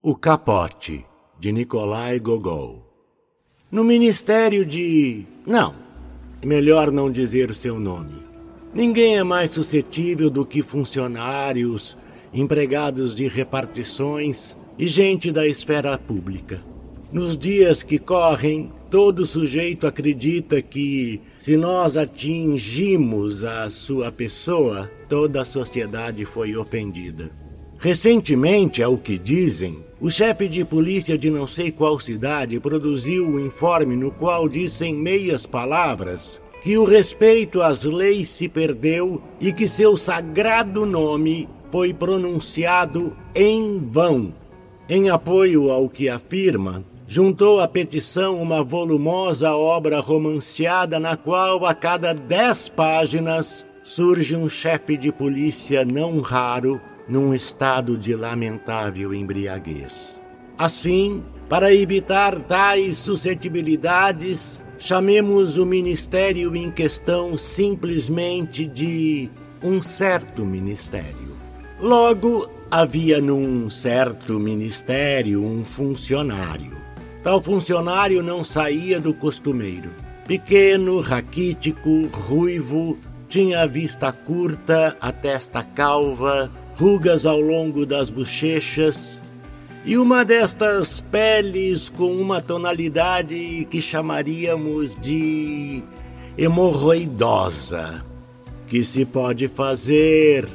O Capote, de Nikolai Gogol. No ministério de. Não, melhor não dizer seu nome. Ninguém é mais suscetível do que funcionários, empregados de repartições e gente da esfera pública. Nos dias que correm, todo sujeito acredita que, se nós atingimos a sua pessoa, toda a sociedade foi ofendida. Recentemente, é o que dizem, o chefe de polícia de não sei qual cidade produziu um informe no qual diz em meias palavras que o respeito às leis se perdeu e que seu sagrado nome foi pronunciado em vão. Em apoio ao que afirma, juntou à petição uma volumosa obra romanceada na qual, a cada dez páginas, surge um chefe de polícia não raro num estado de lamentável embriaguez. Assim, para evitar tais suscetibilidades, chamemos o ministério em questão simplesmente de um certo ministério. Logo, havia num certo ministério um funcionário. Tal funcionário não saía do costumeiro. Pequeno, raquítico, ruivo, tinha a vista curta, a testa calva, rugas ao longo das bochechas e uma destas peles com uma tonalidade que chamaríamos de hemorroidosa. Que se pode fazer?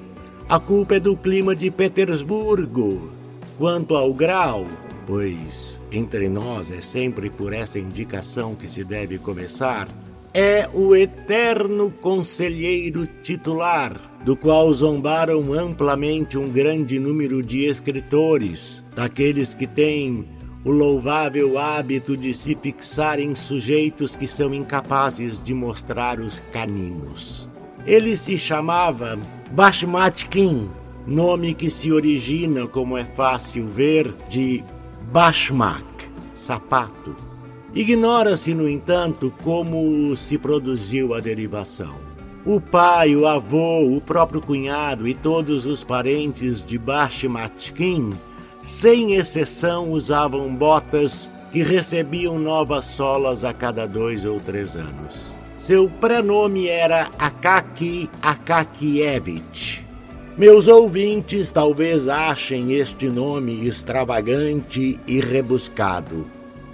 A culpa é do clima de Petersburgo. Quanto ao grau, pois entre nós é sempre por essa indicação que se deve começar, é o eterno conselheiro titular do qual zombaram amplamente um grande número de escritores, daqueles que têm o louvável hábito de se fixar em sujeitos que são incapazes de mostrar os caninos. Ele se chamava Bashmatkin, nome que se origina, como é fácil ver, de Bashmak, sapato. Ignora-se, no entanto, como se produziu a derivação. O pai, o avô, o próprio cunhado e todos os parentes de Bashmatkin, sem exceção, usavam botas que recebiam novas solas a cada dois ou três anos. Seu prenome era Akaki Akakievich. Meus ouvintes talvez achem este nome extravagante e rebuscado.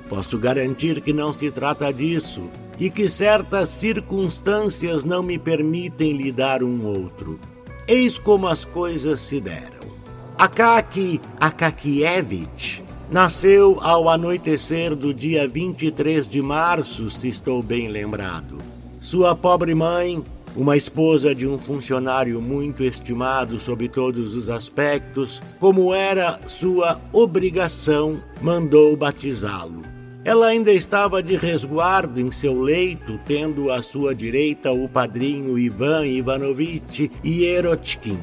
Posso garantir que não se trata disso e que certas circunstâncias não me permitem lhe dar um outro. Eis como as coisas se deram. Akaki Akakievich nasceu ao anoitecer do dia 23 de março, se estou bem lembrado. Sua pobre mãe, uma esposa de um funcionário muito estimado sob todos os aspectos, como era sua obrigação, mandou batizá-lo. Ela ainda estava de resguardo em seu leito, tendo à sua direita o padrinho Ivan Ivanovitch Ierotkin,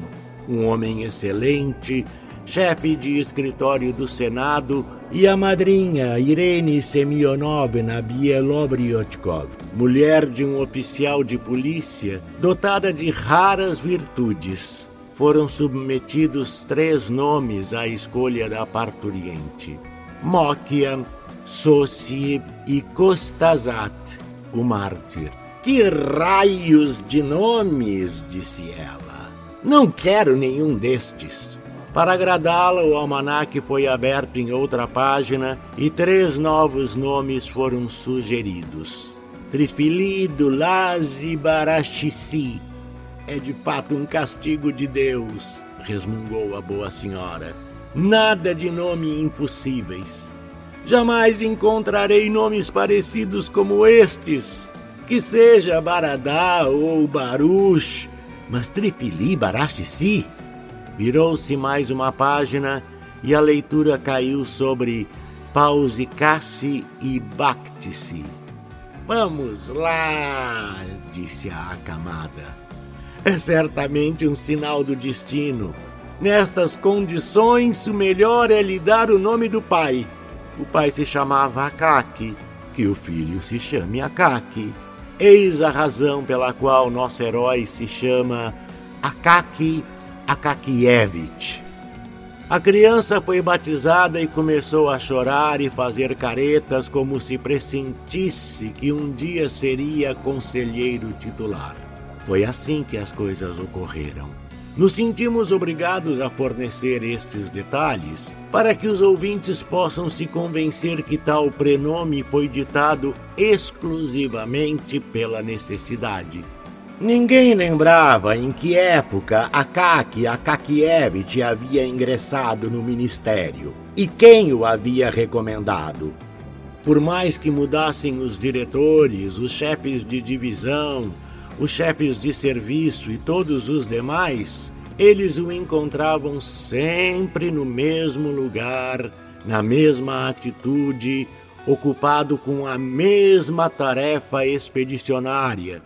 um homem excelente, chefe de escritório do Senado, e a madrinha Irene Semyonovna Bielobriotkov, mulher de um oficial de polícia dotada de raras virtudes. Foram submetidos três nomes à escolha da parturiente: Móquia, Soci e Costazat, o mártir. Que raios de nomes, disse ela. Não quero nenhum destes. Para agradá-la, o almanaque foi aberto em outra página e três novos nomes foram sugeridos. Trifilido Lazi Barachici. É de fato um castigo de Deus, resmungou a boa senhora. Nada de nome impossíveis. Jamais encontrarei nomes parecidos como estes. Que seja Baradá ou Baruch, mas Tripili Barachici. Virou-se mais uma página e a leitura caiu sobre Pausicassi e Bactici. Vamos lá, disse a acamada. É certamente um sinal do destino. Nestas condições, o melhor é lhe dar o nome do pai o pai se chamava Akaki, que o filho se chame Akaki. Eis a razão pela qual nosso herói se chama Akaki Akakievich. A criança foi batizada e começou a chorar e fazer caretas como se pressentisse que um dia seria conselheiro titular. Foi assim que as coisas ocorreram. Nos sentimos obrigados a fornecer estes detalhes para que os ouvintes possam se convencer que tal prenome foi ditado exclusivamente pela necessidade. Ninguém lembrava em que época Akaki Akakievich havia ingressado no ministério e quem o havia recomendado. Por mais que mudassem os diretores, os chefes de divisão, os chefes de serviço e todos os demais, eles o encontravam sempre no mesmo lugar, na mesma atitude, ocupado com a mesma tarefa expedicionária.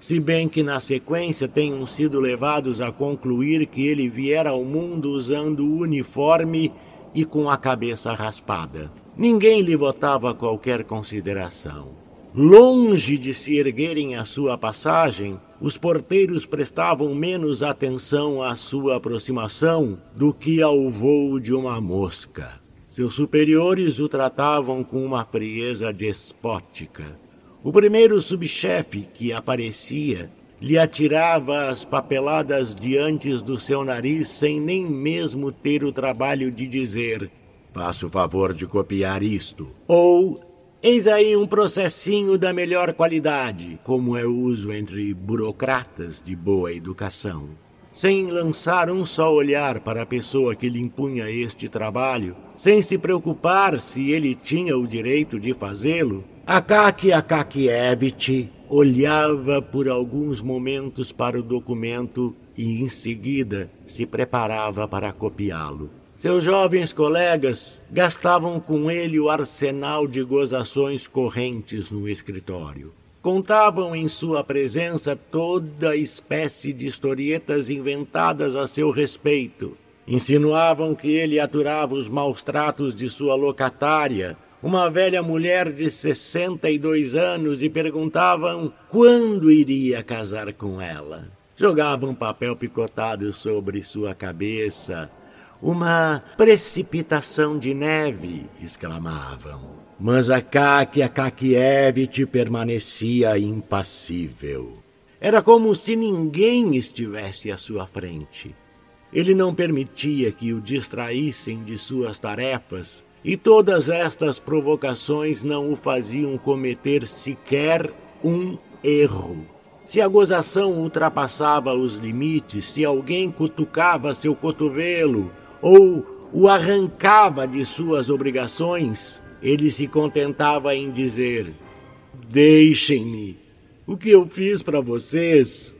Se bem que na sequência tenham sido levados a concluir que ele viera ao mundo usando o uniforme e com a cabeça raspada. Ninguém lhe votava qualquer consideração. Longe de se erguerem à sua passagem, os porteiros prestavam menos atenção à sua aproximação do que ao voo de uma mosca. Seus superiores o tratavam com uma frieza despótica. O primeiro subchefe que aparecia lhe atirava as papeladas diante do seu nariz sem nem mesmo ter o trabalho de dizer: Faça o favor de copiar isto. Ou Eis aí um processinho da melhor qualidade, como é uso entre burocratas de boa educação. Sem lançar um só olhar para a pessoa que lhe impunha este trabalho, sem se preocupar se ele tinha o direito de fazê-lo, Akaki Akakievich olhava por alguns momentos para o documento e em seguida se preparava para copiá-lo. Seus jovens colegas gastavam com ele o arsenal de gozações correntes no escritório. Contavam em sua presença toda espécie de historietas inventadas a seu respeito. Insinuavam que ele aturava os maus tratos de sua locatária, uma velha mulher de 62 anos, e perguntavam quando iria casar com ela. Jogavam papel picotado sobre sua cabeça, uma precipitação de neve, exclamavam. Mas Akaki Akakievich permanecia impassível. Era como se ninguém estivesse à sua frente. Ele não permitia que o distraíssem de suas tarefas, e todas estas provocações não o faziam cometer sequer um erro. Se a gozação ultrapassava os limites, se alguém cutucava seu cotovelo, ou o arrancava de suas obrigações, ele se contentava em dizer: Deixem-me, o que eu fiz para vocês?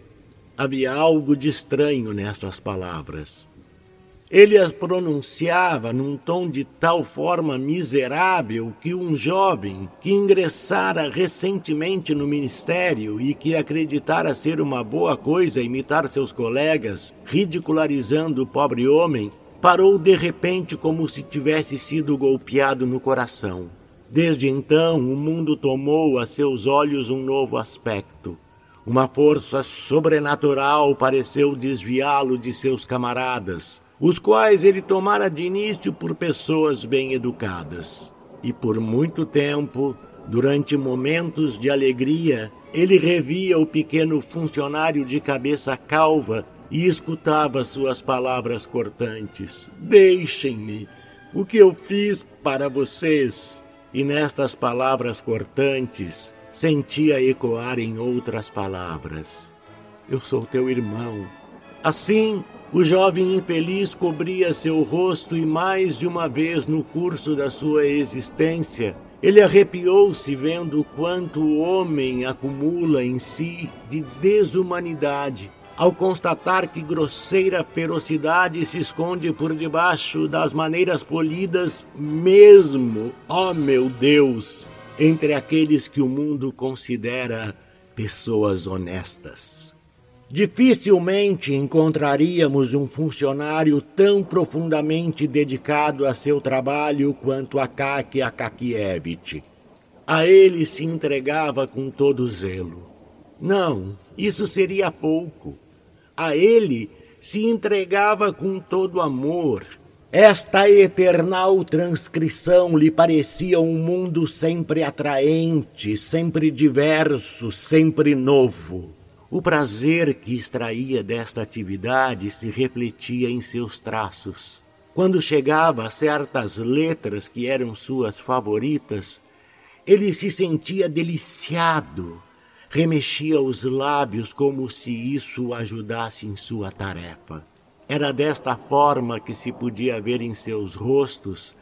Havia algo de estranho nestas palavras. Ele as pronunciava num tom de tal forma miserável que um jovem que ingressara recentemente no ministério e que acreditara ser uma boa coisa imitar seus colegas, ridicularizando o pobre homem, parou de repente como se tivesse sido golpeado no coração. Desde então, o mundo tomou a seus olhos um novo aspecto. Uma força sobrenatural pareceu desviá-lo de seus camaradas, os quais ele tomara de início por pessoas bem educadas. E por muito tempo, durante momentos de alegria, ele revia o pequeno funcionário de cabeça calva e escutava suas palavras cortantes. Deixem-me, o que eu fiz para vocês? E nestas palavras cortantes sentia ecoar em outras palavras: Eu sou teu irmão. Assim, o jovem infeliz cobria seu rosto e mais de uma vez no curso da sua existência ele arrepiou-se vendo quanto o homem acumula em si de desumanidade ao constatar que grosseira ferocidade se esconde por debaixo das maneiras polidas, mesmo, ó oh meu Deus, entre aqueles que o mundo considera pessoas honestas. Dificilmente encontraríamos um funcionário tão profundamente dedicado a seu trabalho quanto Akaki Akakievich. A ele se entregava com todo zelo. Não, isso seria pouco a ele se entregava com todo amor. Esta eternal transcrição lhe parecia um mundo sempre atraente, sempre diverso, sempre novo. O prazer que extraía desta atividade se refletia em seus traços. Quando chegava a certas letras que eram suas favoritas, ele se sentia deliciado, remexia os lábios como se isso ajudasse em sua tarefa. Era desta forma que se podia ver em seus rostos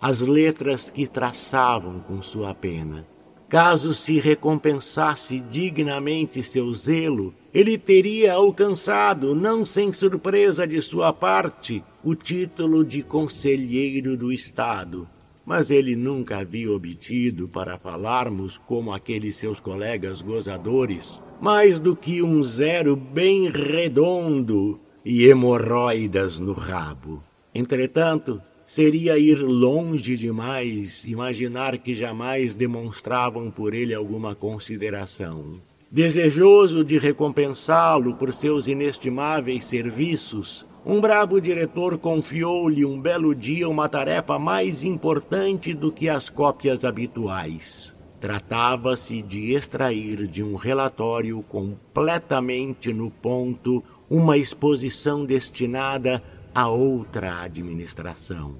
as letras que traçavam com sua pena. Caso se recompensasse dignamente seu zelo, ele teria alcançado, não sem surpresa de sua parte, o título de conselheiro do Estado. Mas ele nunca havia obtido, para falarmos como aqueles seus colegas gozadores, mais do que um zero bem redondo e hemorroidas no rabo. Entretanto, seria ir longe demais imaginar que jamais demonstravam por ele alguma consideração. Desejoso de recompensá-lo por seus inestimáveis serviços, um bravo diretor confiou-lhe um belo dia uma tarefa mais importante do que as cópias habituais. Tratava-se de extrair de um relatório completamente no ponto uma exposição destinada a outra administração.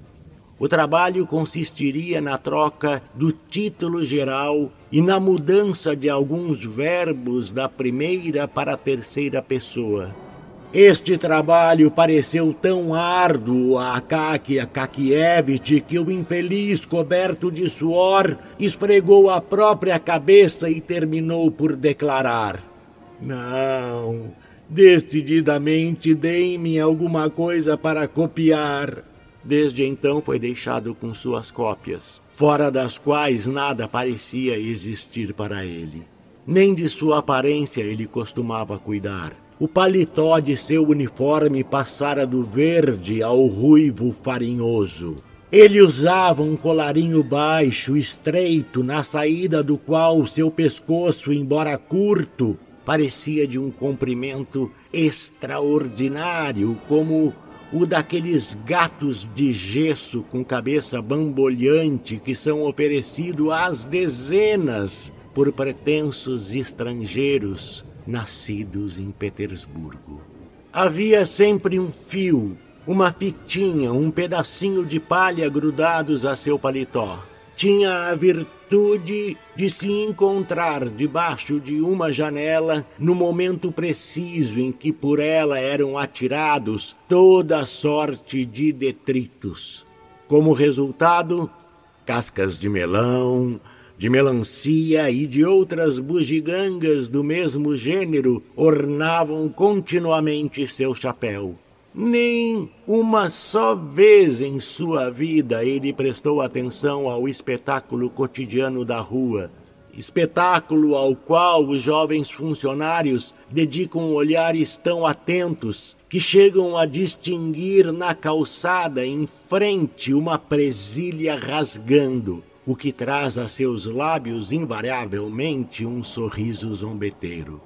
O trabalho consistiria na troca do título geral e na mudança de alguns verbos da primeira para a terceira pessoa. Este trabalho pareceu tão árduo a Akakia Kakievich que o infeliz, coberto de suor, esfregou a própria cabeça e terminou por declarar: Não, Decididamente deem-me alguma coisa para copiar. Desde então foi deixado com suas cópias, fora das quais nada parecia existir para ele. Nem de sua aparência ele costumava cuidar. O paletó de seu uniforme passara do verde ao ruivo farinhoso. Ele usava um colarinho baixo, estreito, na saída do qual seu pescoço, embora curto, parecia de um comprimento extraordinário, como o daqueles gatos de gesso com cabeça bamboleante que são oferecidos às dezenas por pretensos estrangeiros nascidos em Petersburgo. Havia sempre um fio, uma fitinha, um pedacinho de palha grudados a seu paletó. Tinha a virtude de se encontrar debaixo de uma janela no momento preciso em que por ela eram atirados toda sorte de detritos. Como resultado, cascas de melão, de melancia e de outras bugigangas do mesmo gênero ornavam continuamente seu chapéu. Nem uma só vez em sua vida ele prestou atenção ao espetáculo cotidiano da rua, espetáculo ao qual os jovens funcionários dedicam olhares tão atentos que chegam a distinguir na calçada em frente uma presilha rasgando, o que traz a seus lábios invariavelmente um sorriso zombeteiro.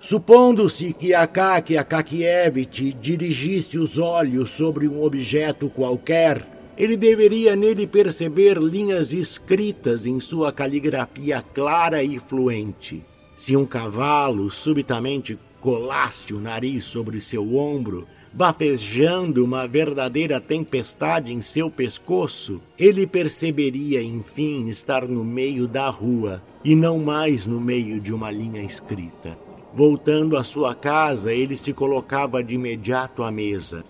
Supondo-se que Akaki Akakievich dirigisse os olhos sobre um objeto qualquer, ele deveria nele perceber linhas escritas em sua caligrafia clara e fluente. Se um cavalo subitamente colasse o nariz sobre seu ombro, bafejando uma verdadeira tempestade em seu pescoço, ele perceberia, enfim, estar no meio da rua e não mais no meio de uma linha escrita. Voltando à sua casa, ele se colocava de imediato à mesa.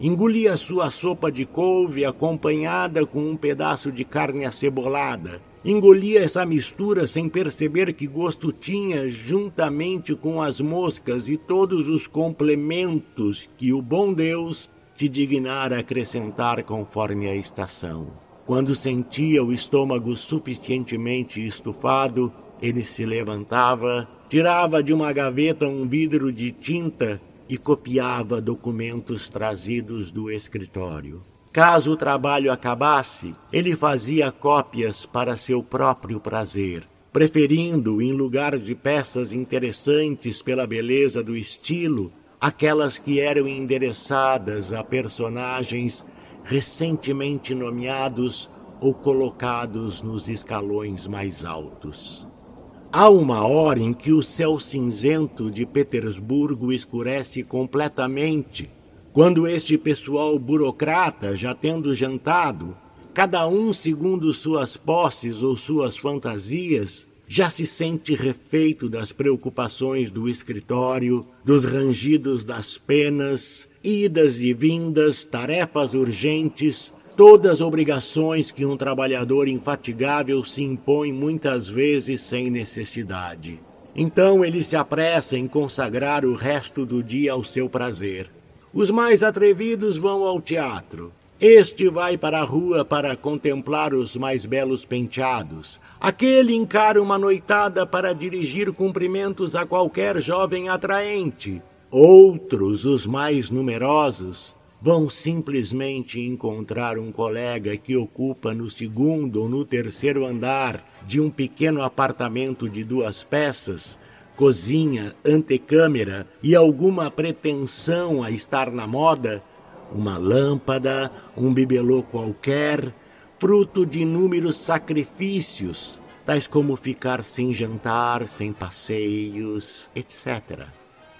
Engolia sua sopa de couve acompanhada com um pedaço de carne acebolada. Engolia essa mistura sem perceber que gosto tinha, juntamente com as moscas e todos os complementos que o bom Deus se dignara acrescentar conforme a estação. Quando sentia o estômago suficientemente estufado, ele se levantava Tirava de uma gaveta um vidro de tinta e copiava documentos trazidos do escritório. Caso o trabalho acabasse, ele fazia cópias para seu próprio prazer, preferindo, em lugar de peças interessantes pela beleza do estilo, aquelas que eram endereçadas a personagens recentemente nomeados ou colocados nos escalões mais altos. Há uma hora em que o céu cinzento de Petersburgo escurece completamente, quando este pessoal burocrata, já tendo jantado, cada um segundo suas posses ou suas fantasias, já se sente refeito das preocupações do escritório, dos rangidos das penas, idas e vindas, tarefas urgentes, todas obrigações que um trabalhador infatigável se impõe muitas vezes sem necessidade. Então ele se apressa em consagrar o resto do dia ao seu prazer. Os mais atrevidos vão ao teatro. Este vai para a rua para contemplar os mais belos penteados. Aquele encara uma noitada para dirigir cumprimentos a qualquer jovem atraente. Outros, os mais numerosos, vão simplesmente encontrar um colega que ocupa no segundo ou no terceiro andar de um pequeno apartamento de duas peças, cozinha, antecâmara e alguma pretensão a estar na moda, uma lâmpada, um bibelô qualquer, fruto de inúmeros sacrifícios, tais como ficar sem jantar, sem passeios, etc.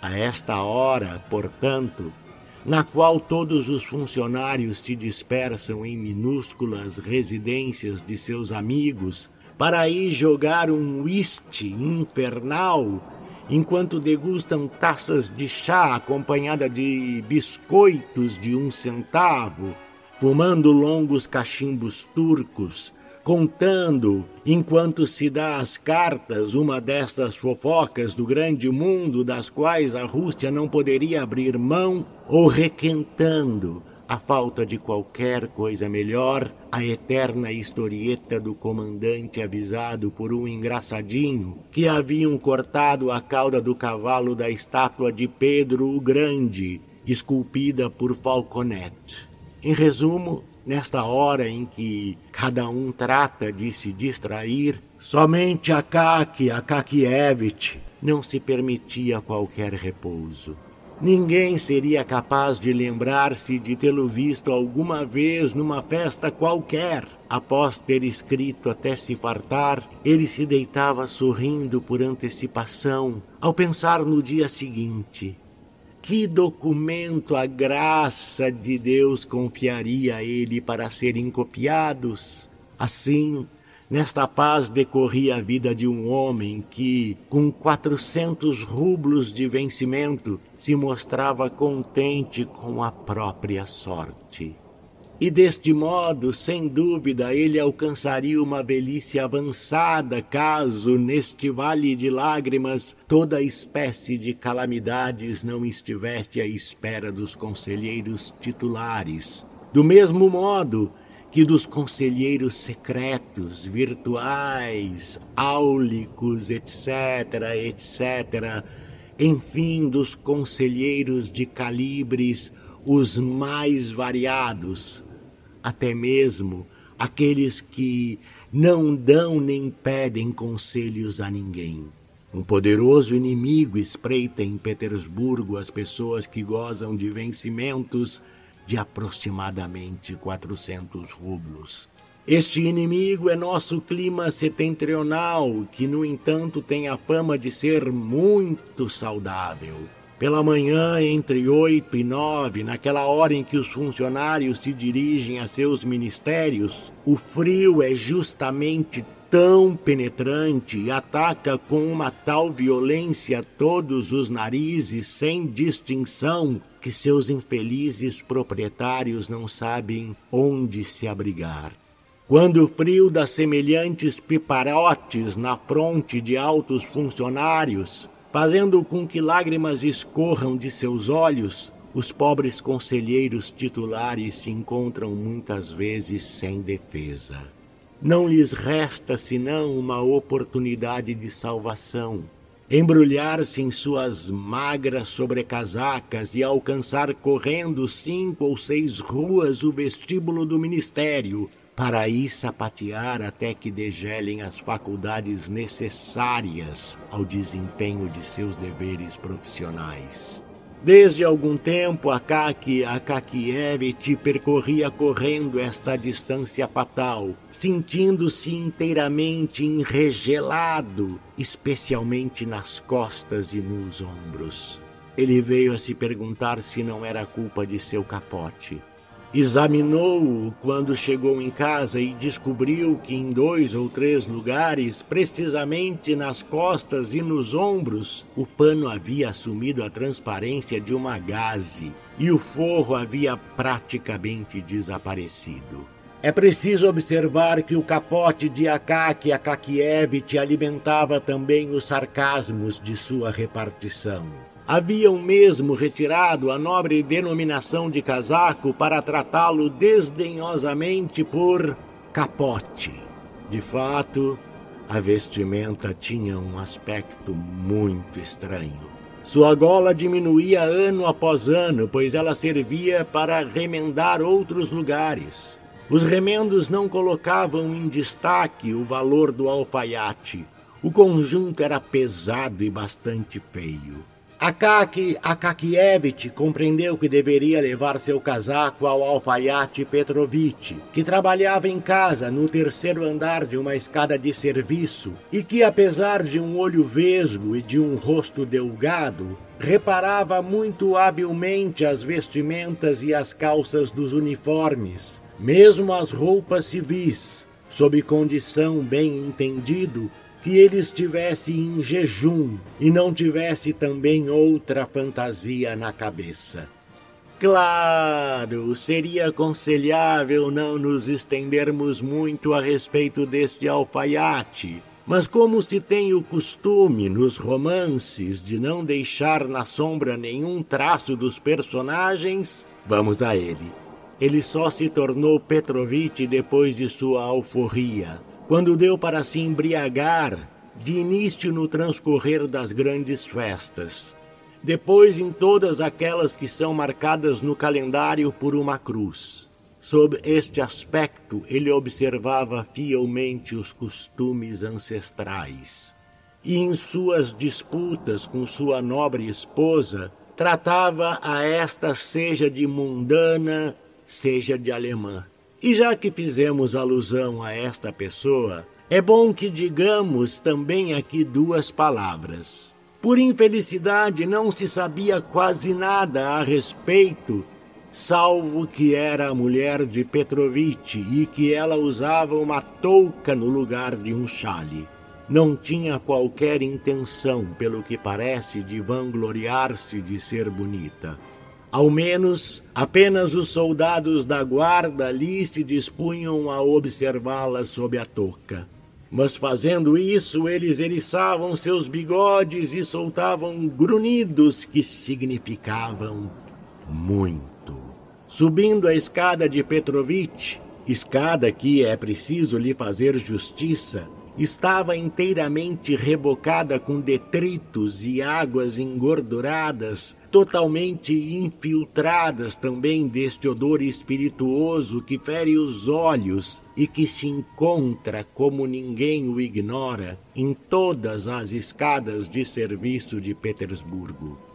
A esta hora, portanto, na qual todos os funcionários se dispersam em minúsculas residências de seus amigos para ir jogar um whist infernal enquanto degustam taças de chá acompanhada de biscoitos de um centavo, fumando longos cachimbos turcos contando, enquanto se dá as cartas, uma destas fofocas do grande mundo das quais a Rússia não poderia abrir mão, ou requentando, a falta de qualquer coisa melhor, a eterna historieta do comandante avisado por um engraçadinho que haviam cortado a cauda do cavalo da estátua de Pedro o Grande, esculpida por Falconet. Em resumo, nesta hora em que cada um trata de se distrair, somente Akaki Akakievich não se permitia qualquer repouso. Ninguém seria capaz de lembrar-se de tê-lo visto alguma vez numa festa qualquer. Após ter escrito até se fartar, ele se deitava sorrindo por antecipação, ao pensar no dia seguinte. Que documento a graça de Deus confiaria a ele para serem copiados? Assim, nesta paz decorria a vida de um homem que, com quatrocentos rublos de vencimento, se mostrava contente com a própria sorte. E deste modo, sem dúvida, ele alcançaria uma velhice avançada caso, neste vale de lágrimas, toda espécie de calamidades não estivesse à espera dos conselheiros titulares. Do mesmo modo que dos conselheiros secretos, virtuais, áulicos, etc., etc., enfim, dos conselheiros de calibres os mais variados, até mesmo aqueles que não dão nem pedem conselhos a ninguém. Um poderoso inimigo espreita em Petersburgo as pessoas que gozam de vencimentos de aproximadamente 400 rublos. Este inimigo é nosso clima setentrional, que, no entanto, tem a fama de ser muito saudável. Pela manhã, entre oito e nove, naquela hora em que os funcionários se dirigem a seus ministérios, o frio é justamente tão penetrante e ataca com uma tal violência todos os narizes sem distinção que seus infelizes proprietários não sabem onde se abrigar. Quando o frio dá semelhantes piparotes na fronte de altos funcionários, fazendo com que lágrimas escorram de seus olhos, os pobres conselheiros titulares se encontram muitas vezes sem defesa. Não lhes resta senão uma oportunidade de salvação. Embrulhar-se em suas magras sobrecasacas e alcançar correndo cinco ou seis ruas o vestíbulo do ministério, para aí sapatear até que degelem as faculdades necessárias ao desempenho de seus deveres profissionais. Desde algum tempo, Akaki Akakievich percorria correndo esta distância fatal, sentindo-se inteiramente enregelado, especialmente nas costas e nos ombros. Ele veio a se perguntar se não era culpa de seu capote. Examinou-o quando chegou em casa e descobriu que em dois ou três lugares, precisamente nas costas e nos ombros, o pano havia assumido a transparência de uma gaze e o forro havia praticamente desaparecido. É preciso observar que o capote de Akaki Akakievich alimentava também os sarcasmos de sua repartição haviam mesmo retirado a nobre denominação de casaco para tratá-lo desdenhosamente por capote. De fato, a vestimenta tinha um aspecto muito estranho. Sua gola diminuía ano após ano, pois ela servia para remendar outros lugares. Os remendos não colocavam em destaque o valor do alfaiate. O conjunto era pesado e bastante feio. Akaki Akakievich compreendeu que deveria levar seu casaco ao alfaiate Petrovich, que trabalhava em casa no terceiro andar de uma escada de serviço e que, apesar de um olho vesgo e de um rosto delgado, reparava muito habilmente as vestimentas e as calças dos uniformes, mesmo as roupas civis, sob condição bem entendido que ele estivesse em jejum e não tivesse também outra fantasia na cabeça. Claro, seria aconselhável não nos estendermos muito a respeito deste alfaiate, mas como se tem o costume nos romances de não deixar na sombra nenhum traço dos personagens, vamos a ele. Ele só se tornou Petrovitch depois de sua alforria quando deu para se embriagar de início no transcorrer das grandes festas, depois em todas aquelas que são marcadas no calendário por uma cruz. Sob este aspecto, ele observava fielmente os costumes ancestrais. E em suas disputas com sua nobre esposa, tratava a esta seja de mundana, seja de alemã. E já que fizemos alusão a esta pessoa, é bom que digamos também aqui duas palavras. Por infelicidade, não se sabia quase nada a respeito, salvo que era a mulher de Petrovitch e que ela usava uma touca no lugar de um chale. Não tinha qualquer intenção, pelo que parece, de vangloriar-se de ser bonita. Ao menos, apenas os soldados da guarda ali se dispunham a observá-la sob a touca. Mas fazendo isso, eles eriçavam seus bigodes e soltavam grunhidos que significavam muito. Subindo a escada de Petrovitch, escada que é preciso lhe fazer justiça, estava inteiramente rebocada com detritos e águas engorduradas totalmente infiltradas também deste odor espirituoso que fere os olhos e que se encontra, como ninguém o ignora, em todas as escadas de serviço de Petersburgo.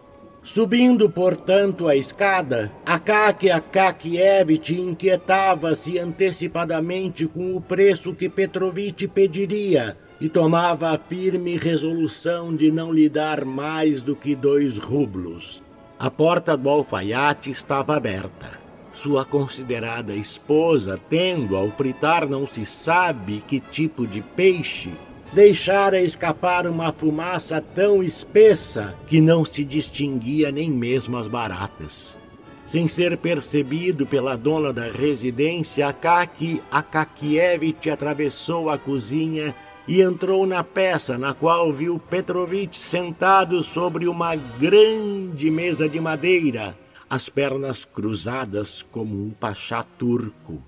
Subindo, portanto, a escada, Akaki Akakievich inquietava-se antecipadamente com o preço que Petrovitch pediria e tomava a firme resolução de não lhe dar mais do que dois rublos. A porta do alfaiate estava aberta. Sua considerada esposa, tendo ao fritar não se sabe que tipo de peixe, deixara escapar uma fumaça tão espessa que não se distinguia nem mesmo as baratas. Sem ser percebido pela dona da residência, Akaki Akakievich atravessou a cozinha e entrou na peça, na qual viu Petrovitch sentado sobre uma grande mesa de madeira, as pernas cruzadas como um pachá turco.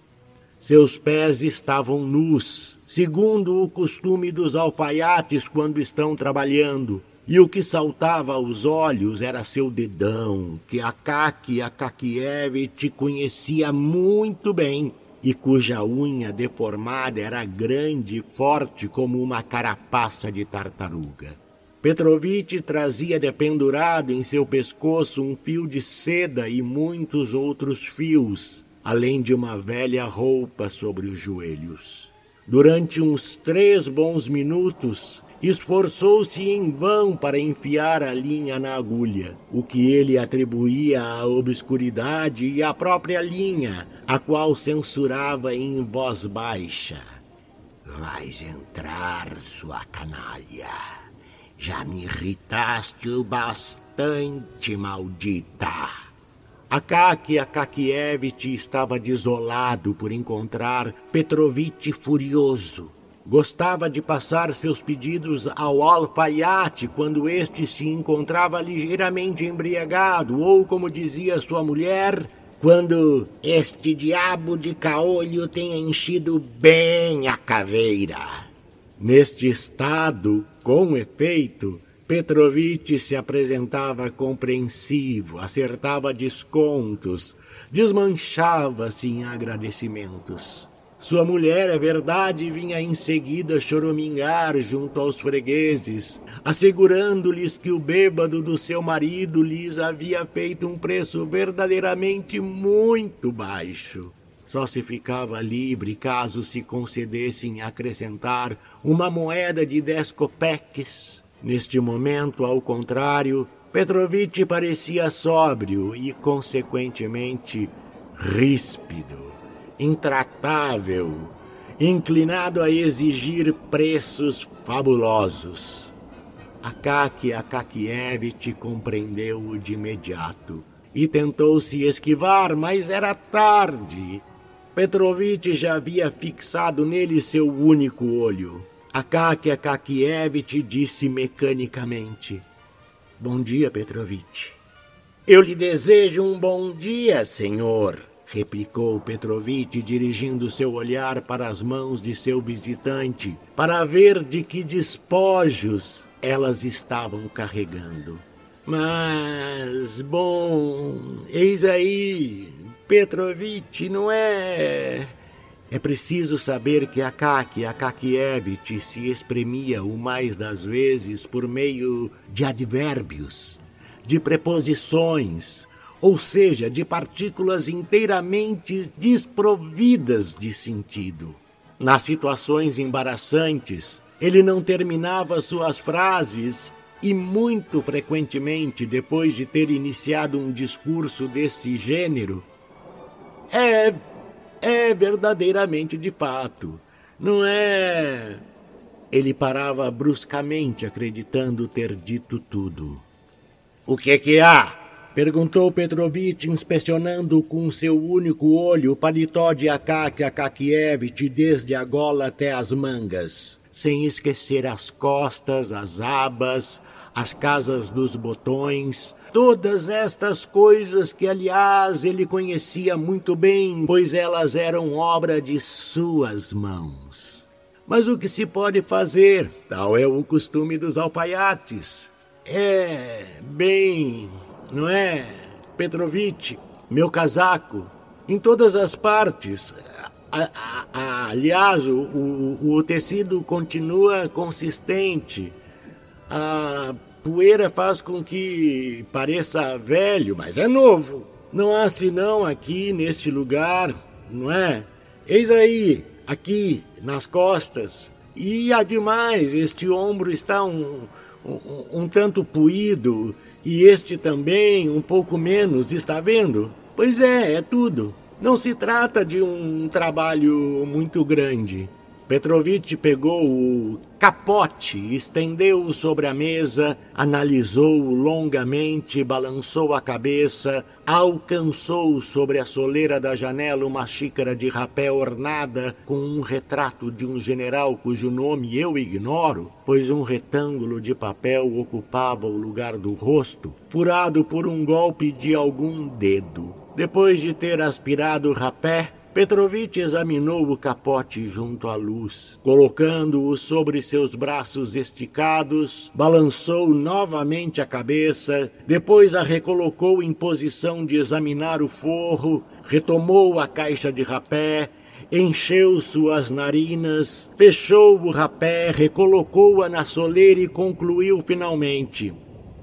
Seus pés estavam nus, segundo o costume dos alfaiates quando estão trabalhando, e o que saltava aos olhos era seu dedão, que Akaki Akakievich conhecia muito bem e cuja unha deformada era grande e forte como uma carapaça de tartaruga. Petrovitch trazia dependurado em seu pescoço um fio de seda e muitos outros fios, além de uma velha roupa sobre os joelhos. Durante uns três bons minutos, esforçou-se em vão para enfiar a linha na agulha, o que ele atribuía à obscuridade e à própria linha, a qual censurava em voz baixa. Vais entrar, sua canalha. Já me irritaste o bastante, maldita. Akaki Akakievich estava desolado por encontrar Petrovitch furioso Gostava de passar seus pedidos ao alfaiate quando este se encontrava ligeiramente embriagado, ou, como dizia sua mulher, quando este diabo de caolho tenha enchido bem a caveira. Neste estado, com efeito, Petrovitch se apresentava compreensivo, acertava descontos, desmanchava-se em agradecimentos. Sua mulher, é verdade, vinha em seguida choromingar junto aos fregueses, assegurando-lhes que o bêbado do seu marido lhes havia feito um preço verdadeiramente muito baixo. Só se ficava livre caso se concedessem acrescentar uma moeda de dez copeques. Neste momento, ao contrário, Petrovitch parecia sóbrio e, consequentemente, ríspido intratável, inclinado a exigir preços fabulosos. Akaki Akakievich compreendeu-o de imediato e tentou se esquivar, mas era tarde. Petrovitch já havia fixado nele seu único olho. Akaki Akakievich disse mecanicamente: Bom dia, Petrovitch. Eu lhe desejo um bom dia, senhor replicou Petrovitch, dirigindo seu olhar para as mãos de seu visitante, para ver de que despojos elas estavam carregando. Mas, bom, eis aí, Petrovitch, não é. É preciso saber que Akaki Akakievich se exprimia o mais das vezes por meio de advérbios, de preposições, ou seja, de partículas inteiramente desprovidas de sentido. Nas situações embaraçantes, ele não terminava suas frases e muito frequentemente, depois de ter iniciado um discurso desse gênero, é é verdadeiramente de fato, não é? Ele parava bruscamente, acreditando ter dito tudo. O que é que há? Perguntou Petrovitch, inspecionando com seu único olho o paletó de Akaki Akakievich desde a gola até as mangas, sem esquecer as costas, as abas, as casas dos botões, todas estas coisas que, aliás, ele conhecia muito bem, pois elas eram obra de suas mãos. Mas o que se pode fazer? Tal é o costume dos alfaiates. É bem não é? Petrovitch, meu casaco, em todas as partes. A, a, a, aliás, o, o, o tecido continua consistente. Poeira faz com que pareça velho, mas é novo. Não há senão aqui neste lugar, não é? Eis aí, aqui, nas costas. E ademais, este ombro está um, um, um tanto puído e este também, um pouco menos, está vendo? Pois é, é tudo. Não se trata de um trabalho muito grande. Petrovitch pegou o capote, estendeu-o sobre a mesa, analisou-o longamente, balançou a cabeça, alcançou sobre a soleira da janela uma xícara de rapé ornada com um retrato de um general cujo nome eu ignoro, pois um retângulo de papel ocupava o lugar do rosto, furado por um golpe de algum dedo. Depois de ter aspirado o rapé, Petrovitch examinou o capote junto à luz. Colocando-o sobre seus braços esticados, balançou novamente a cabeça, depois a recolocou em posição de examinar o forro, retomou a caixa de rapé encheu suas narinas, fechou o rapé, recolocou-a na soleira e concluiu finalmente: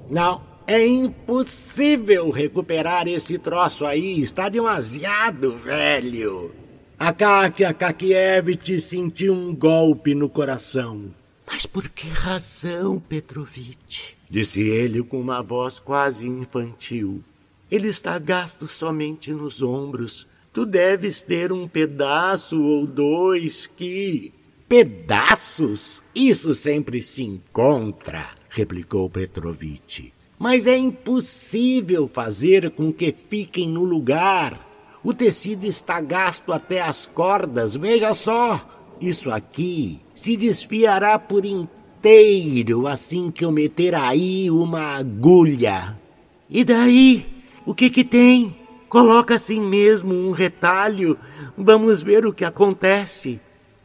Não, é impossível recuperar esse troço aí, está demasiado velho. Akakia Akakievich sentiu um golpe no coração. Mas por que razão, Petrovich? Disse ele com uma voz quase infantil. Ele está gasto somente nos ombros. Tu deves ter um pedaço ou dois que. Pedaços? Isso sempre se encontra, replicou Petrovich. Mas é impossível fazer com que fiquem no lugar. O tecido está gasto até as cordas, veja só. Isso aqui se desfiará por inteiro assim que eu meter aí uma agulha. E daí? O que que tem? Coloca assim mesmo um retalho. Vamos ver o que acontece.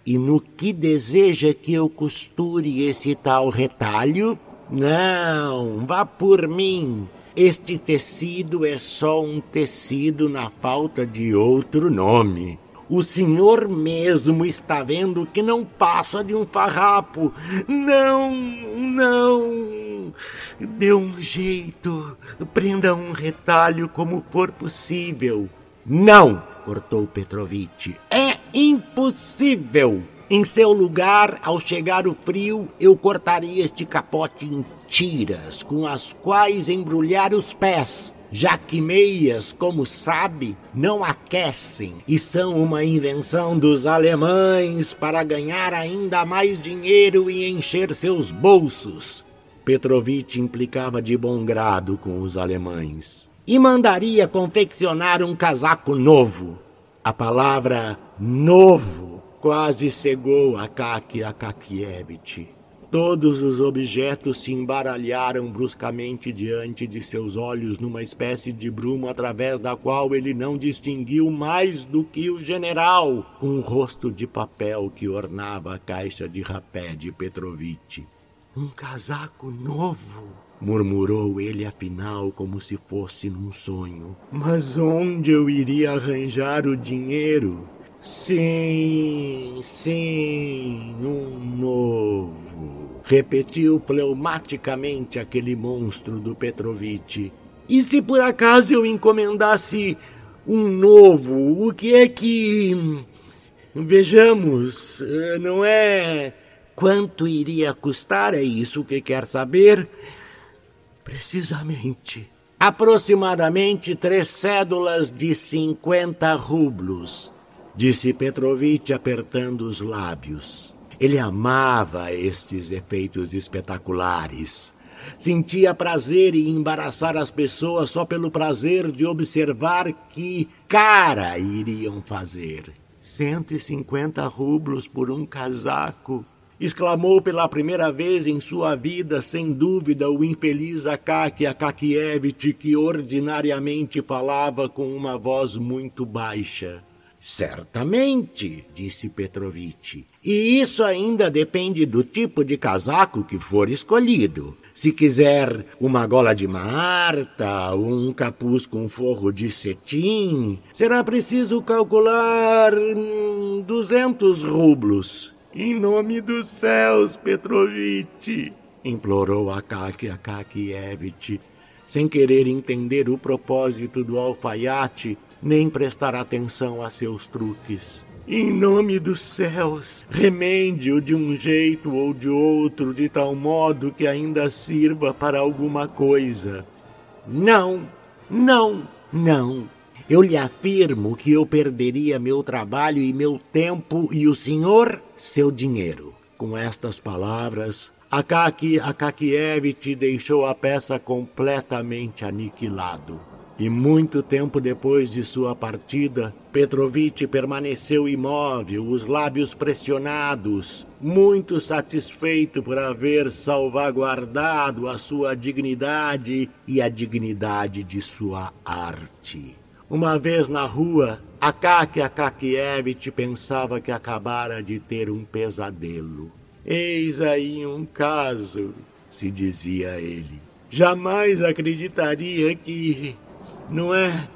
E no que deseja que eu costure esse tal retalho? Não, vá por mim. Este tecido é só um tecido na falta de outro nome. O senhor mesmo está vendo que não passa de um farrapo. Não, não. Dê um jeito. Prenda um retalho como for possível. Não, cortou Petrovitch. É impossível. Em seu lugar, ao chegar o frio, eu cortaria este capote em tiras com as quais embrulhar os pés já que meias, como sabe, não aquecem e são uma invenção dos alemães para ganhar ainda mais dinheiro e encher seus bolsos. Petrovitch implicava de bom grado com os alemães e mandaria confeccionar um casaco novo. A palavra novo quase cegou Akaki Akakievich. Todos os objetos se embaralharam bruscamente diante de seus olhos numa espécie de bruma através da qual ele não distinguiu mais do que o general, com um rosto de papel que ornava a caixa de rapé de Petrovitch. Um casaco novo, murmurou ele afinal como se fosse num sonho. Mas onde eu iria arranjar o dinheiro? Sim, sim, um novo. Repetiu pneumaticamente aquele monstro do Petrovitch. E se por acaso eu encomendasse um novo, o que é que. Vejamos, não é. Quanto iria custar? É isso que quer saber? Precisamente. Aproximadamente três cédulas de cinquenta rublos disse Petrovitch apertando os lábios. Ele amava estes efeitos espetaculares. Sentia prazer em embaraçar as pessoas só pelo prazer de observar que cara iriam fazer. Cento e cinquenta rublos por um casaco. Exclamou pela primeira vez em sua vida, sem dúvida, o infeliz Akaki Akakievich, que ordinariamente falava com uma voz muito baixa. Certamente, disse Petrovitch. E isso ainda depende do tipo de casaco que for escolhido. Se quiser uma gola de marta, um capuz com forro de cetim, será preciso calcular hum, duzentos rublos. Em nome dos céus, Petrovitch, implorou Akaki Akakievich, sem querer entender o propósito do alfaiate nem prestar atenção a seus truques. Em nome dos céus, remende-o de um jeito ou de outro, de tal modo que ainda sirva para alguma coisa. Não, não, não. Eu lhe afirmo que eu perderia meu trabalho e meu tempo e o senhor seu dinheiro. Com estas palavras, Akaki Akakievich deixou a peça completamente aniquilado. E muito tempo depois de sua partida, Petrovitch permaneceu imóvel, os lábios pressionados, muito satisfeito por haver salvaguardado a sua dignidade e a dignidade de sua arte. Uma vez na rua, Akaki Akakievich pensava que acabara de ter um pesadelo. Eis aí um caso, se dizia ele. Jamais acreditaria que não é?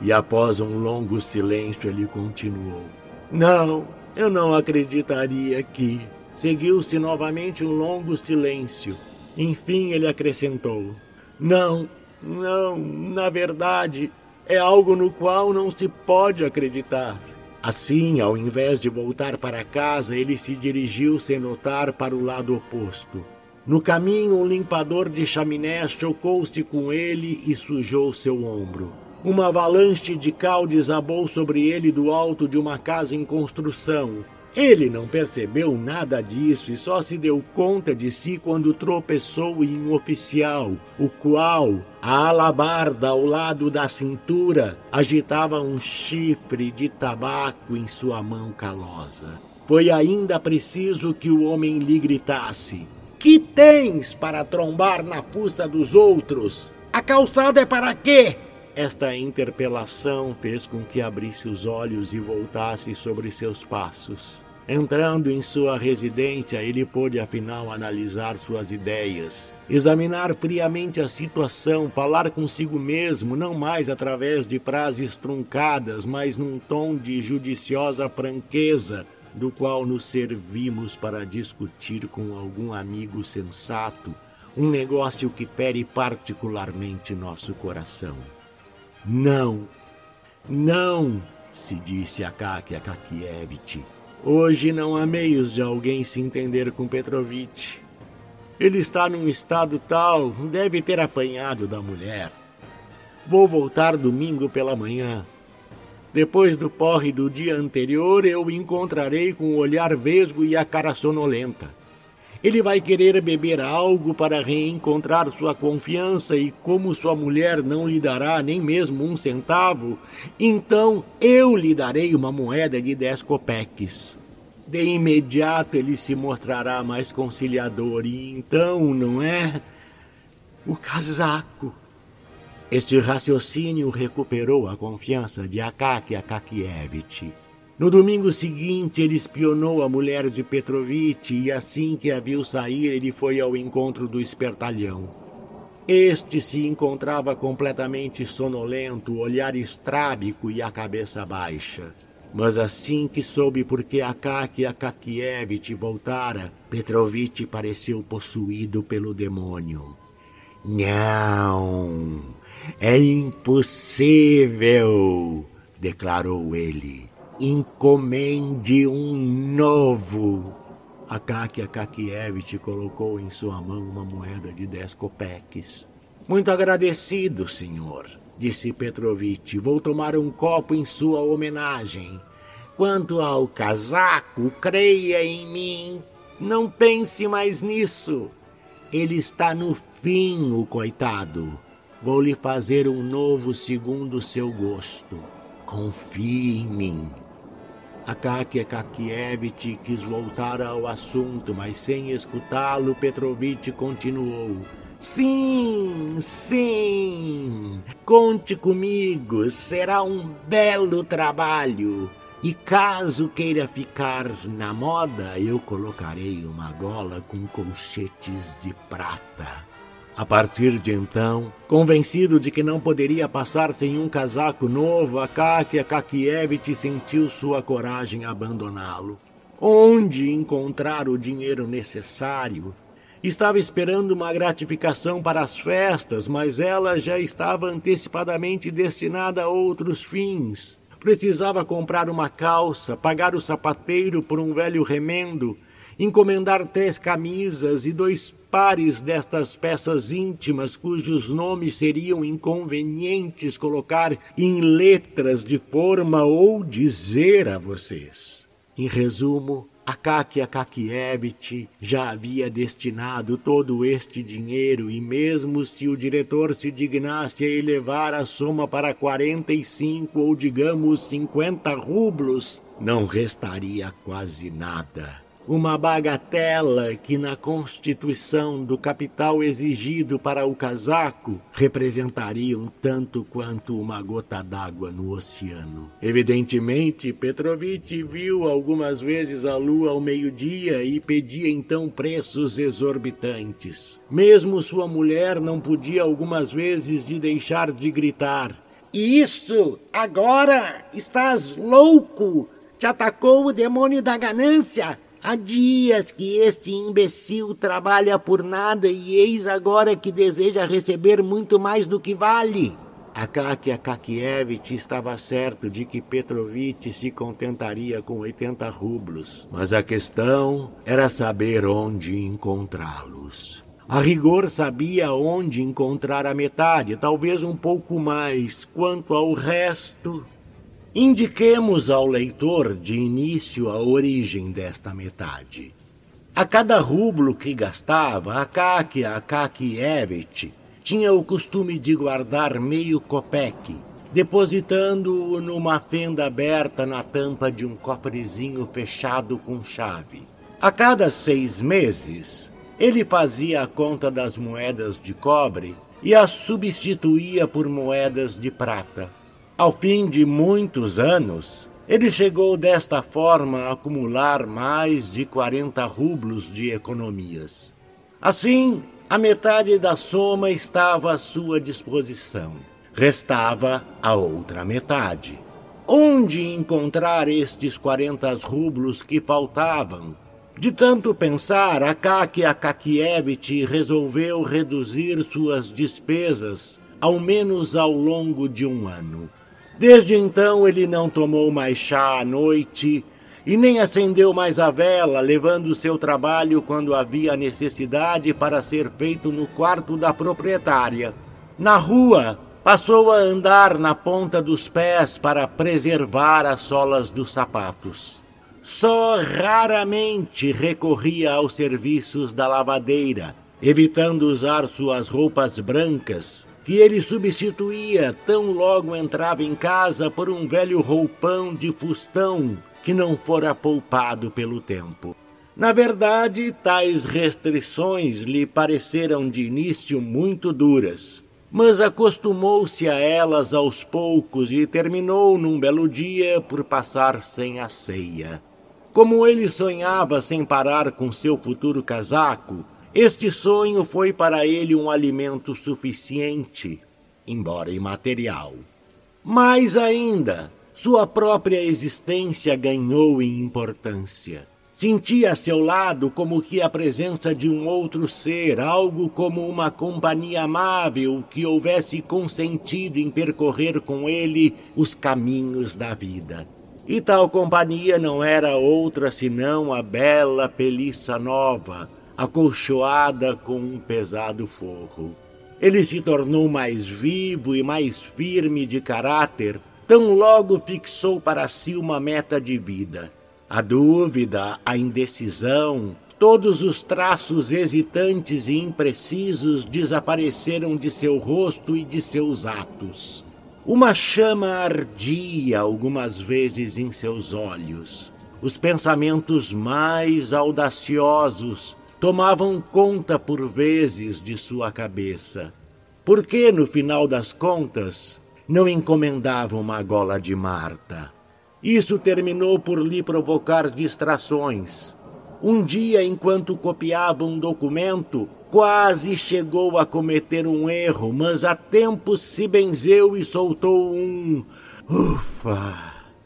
E após um longo silêncio, ele continuou: Não, eu não acreditaria que. Seguiu-se novamente um longo silêncio. Enfim, ele acrescentou: Não, não, na verdade, é algo no qual não se pode acreditar. Assim, ao invés de voltar para casa, ele se dirigiu sem notar para o lado oposto. No caminho, um limpador de chaminé chocou-se com ele e sujou seu ombro. Uma avalanche de cal desabou sobre ele do alto de uma casa em construção. Ele não percebeu nada disso e só se deu conta de si quando tropeçou em um oficial, o qual, a alabarda ao lado da cintura, agitava um chifre de tabaco em sua mão calosa. Foi ainda preciso que o homem lhe gritasse: Que tens para trombar na fuça dos outros? A calçada é para quê? Esta interpelação fez com que abrisse os olhos e voltasse sobre seus passos. Entrando em sua residência, ele pôde afinal analisar suas ideias, examinar friamente a situação, falar consigo mesmo, não mais através de frases truncadas, mas num tom de judiciosa franqueza, do qual nos servimos para discutir com algum amigo sensato um negócio que fere particularmente nosso coração. Não, não, se disse a Kakia Kakievich. Hoje não há meios de alguém se entender com Petrovich. Ele está num estado tal, deve ter apanhado da mulher. Vou voltar domingo pela manhã. Depois do porre do dia anterior, eu o encontrarei com o olhar vesgo e a cara sonolenta. Ele vai querer beber algo para reencontrar sua confiança e, como sua mulher não lhe dará nem mesmo um centavo, então eu lhe darei uma moeda de dez copeques. De imediato ele se mostrará mais conciliador e então, não é? O casaco. Este raciocínio recuperou a confiança de Akaki Akakievich. No domingo seguinte, ele espionou a mulher de Petrovitch e assim que a viu sair, ele foi ao encontro do espertalhão. Este se encontrava completamente sonolento, olhar estrábico e a cabeça baixa. Mas assim que soube por que Akaki Akakievich voltara, Petrovitch pareceu possuído pelo demônio. Não, é impossível, declarou ele encomende um novo. Akaki Akakievich colocou em sua mão uma moeda de dez copeques. Muito agradecido, senhor, disse Petrovitch. Vou tomar um copo em sua homenagem. Quanto ao casaco, creia em mim. Não pense mais nisso. Ele está no fim, o coitado. Vou lhe fazer um novo segundo seu gosto. Confie em mim. Akakia Kakievich quis voltar ao assunto, mas sem escutá-lo, Petrovich continuou. Sim, sim, conte comigo, será um belo trabalho. E caso queira ficar na moda, eu colocarei uma gola com colchetes de prata. A partir de então, convencido de que não poderia passar sem um casaco novo, Akakia Kakievich sentiu sua coragem abandoná-lo. Onde encontrar o dinheiro necessário? Estava esperando uma gratificação para as festas, mas ela já estava antecipadamente destinada a outros fins. Precisava comprar uma calça, pagar o sapateiro por um velho remendo, encomendar três camisas e dois pares destas peças íntimas cujos nomes seriam inconvenientes colocar em letras de forma ou dizer a vocês. Em resumo, Akakia Kakievich já havia destinado todo este dinheiro e mesmo se o diretor se dignasse a elevar a soma para 45 ou digamos 50 rublos, não restaria quase nada uma bagatela que na constituição do capital exigido para o casaco representaria um tanto quanto uma gota d'água no oceano. Evidentemente, Petrovitch viu algumas vezes a lua ao meio-dia e pedia então preços exorbitantes. Mesmo sua mulher não podia algumas vezes de deixar de gritar: Isso! Agora estás louco! te atacou o demônio da ganância. Há dias que este imbecil trabalha por nada e eis agora que deseja receber muito mais do que vale. Akakia Kakievich estava certo de que Petrovich se contentaria com 80 rublos, mas a questão era saber onde encontrá-los. A rigor sabia onde encontrar a metade, talvez um pouco mais. Quanto ao resto, Indiquemos ao leitor de início a origem desta metade. A cada rublo que gastava, Akakia Akakievich tinha o costume de guardar meio copec, depositando-o numa fenda aberta na tampa de um cofrezinho fechado com chave. A cada seis meses, ele fazia a conta das moedas de cobre e as substituía por moedas de prata. Ao fim de muitos anos, ele chegou desta forma a acumular mais de 40 rublos de economias. Assim, a metade da soma estava à sua disposição. Restava a outra metade. Onde encontrar estes 40 rublos que faltavam? De tanto pensar, Akaki Akakievich resolveu reduzir suas despesas, ao menos ao longo de um ano. Desde então ele não tomou mais chá à noite e nem acendeu mais a vela, levando seu trabalho quando havia necessidade para ser feito no quarto da proprietária. Na rua, passou a andar na ponta dos pés para preservar as solas dos sapatos. Só raramente recorria aos serviços da lavadeira, evitando usar suas roupas brancas que ele substituía tão logo entrava em casa por um velho roupão de fustão que não fora poupado pelo tempo. Na verdade, tais restrições lhe pareceram de início muito duras, mas acostumou-se a elas aos poucos e terminou num belo dia por passar sem a ceia. Como ele sonhava sem parar com seu futuro casaco, este sonho foi para ele um alimento suficiente, embora imaterial. Mais ainda, sua própria existência ganhou em importância. Sentia a seu lado como que a presença de um outro ser, algo como uma companhia amável que houvesse consentido em percorrer com ele os caminhos da vida. E tal companhia não era outra senão a bela Pelissa Nova, acolchoada com um pesado forro. Ele se tornou mais vivo e mais firme de caráter, tão logo fixou para si uma meta de vida. A dúvida, a indecisão, todos os traços hesitantes e imprecisos desapareceram de seu rosto e de seus atos. Uma chama ardia algumas vezes em seus olhos. Os pensamentos mais audaciosos tomavam conta por vezes de sua cabeça. Por que, no final das contas, não encomendavam uma gola de Marta? Isso terminou por lhe provocar distrações. Um dia, enquanto copiava um documento, quase chegou a cometer um erro, mas a tempo se benzeu e soltou um ufa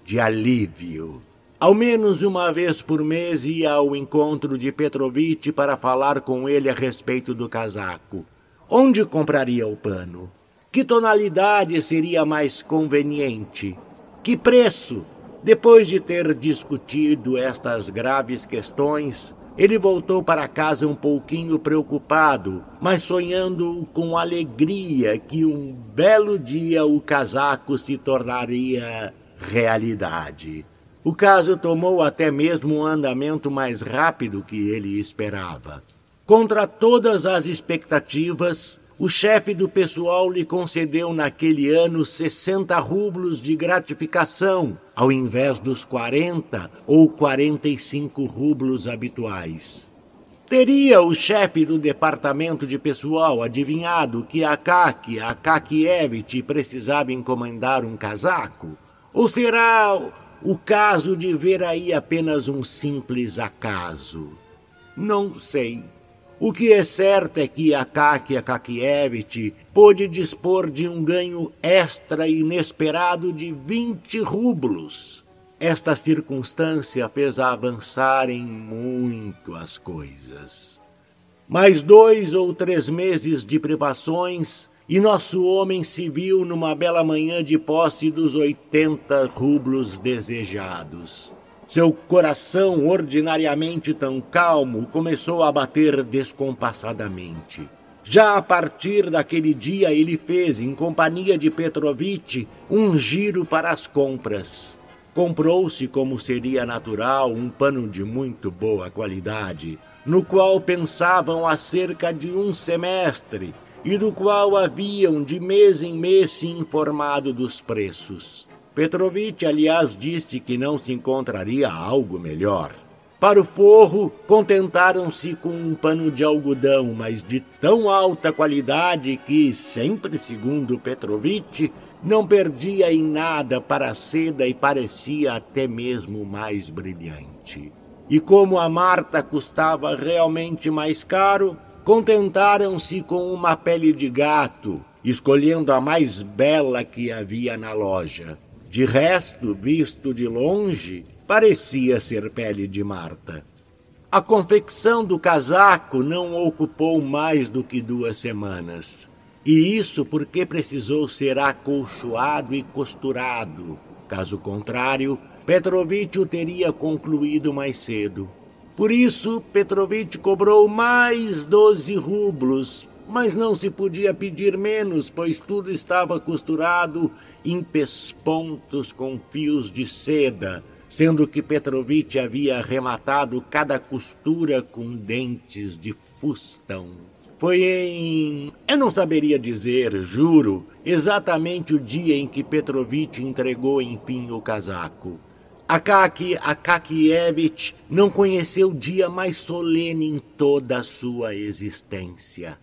de alívio. Ao menos uma vez por mês ia ao encontro de Petrovitch para falar com ele a respeito do casaco. Onde compraria o pano? Que tonalidade seria mais conveniente? Que preço? Depois de ter discutido estas graves questões, ele voltou para casa um pouquinho preocupado, mas sonhando com alegria que um belo dia o casaco se tornaria realidade. O caso tomou até mesmo um andamento mais rápido que ele esperava. Contra todas as expectativas, o chefe do pessoal lhe concedeu naquele ano 60 rublos de gratificação, ao invés dos 40 ou 45 rublos habituais. Teria o chefe do departamento de pessoal adivinhado que Akaki Akakievich precisava encomendar um casaco? Ou será o caso de ver aí apenas um simples acaso. Não sei. O que é certo é que Akaki Akakievich pôde dispor de um ganho extra inesperado de 20 rublos. esta circunstância fez avançarem muito as coisas. Mais dois ou três meses de privações e nosso homem se viu numa bela manhã de posse dos oitenta rublos desejados. Seu coração, ordinariamente tão calmo, começou a bater descompassadamente. Já a partir daquele dia, ele fez, em companhia de Petrovitch, um giro para as compras. Comprou-se, como seria natural, um pano de muito boa qualidade, no qual pensavam há cerca de um semestre e do qual haviam de mês em mês se informado dos preços. Petrovitch, aliás, disse que não se encontraria algo melhor. Para o forro, contentaram-se com um pano de algodão, mas de tão alta qualidade que, sempre segundo Petrovitch, não perdia em nada para a seda e parecia até mesmo mais brilhante. E como a Marta custava realmente mais caro, contentaram-se com uma pele de gato, escolhendo a mais bela que havia na loja. De resto, visto de longe, parecia ser pele de Marta. A confecção do casaco não ocupou mais do que duas semanas. E isso porque precisou ser acolchoado e costurado. Caso contrário, Petrovitch o teria concluído mais cedo. Por isso, Petrovitch cobrou mais doze rublos, mas não se podia pedir menos, pois tudo estava costurado em pespontos com fios de seda, sendo que Petrovitch havia arrematado cada costura com dentes de fustão. Foi em. Eu não saberia dizer, juro, exatamente o dia em que Petrovitch entregou enfim o casaco. Akaki Akakievich não conheceu dia mais solene em toda a sua existência.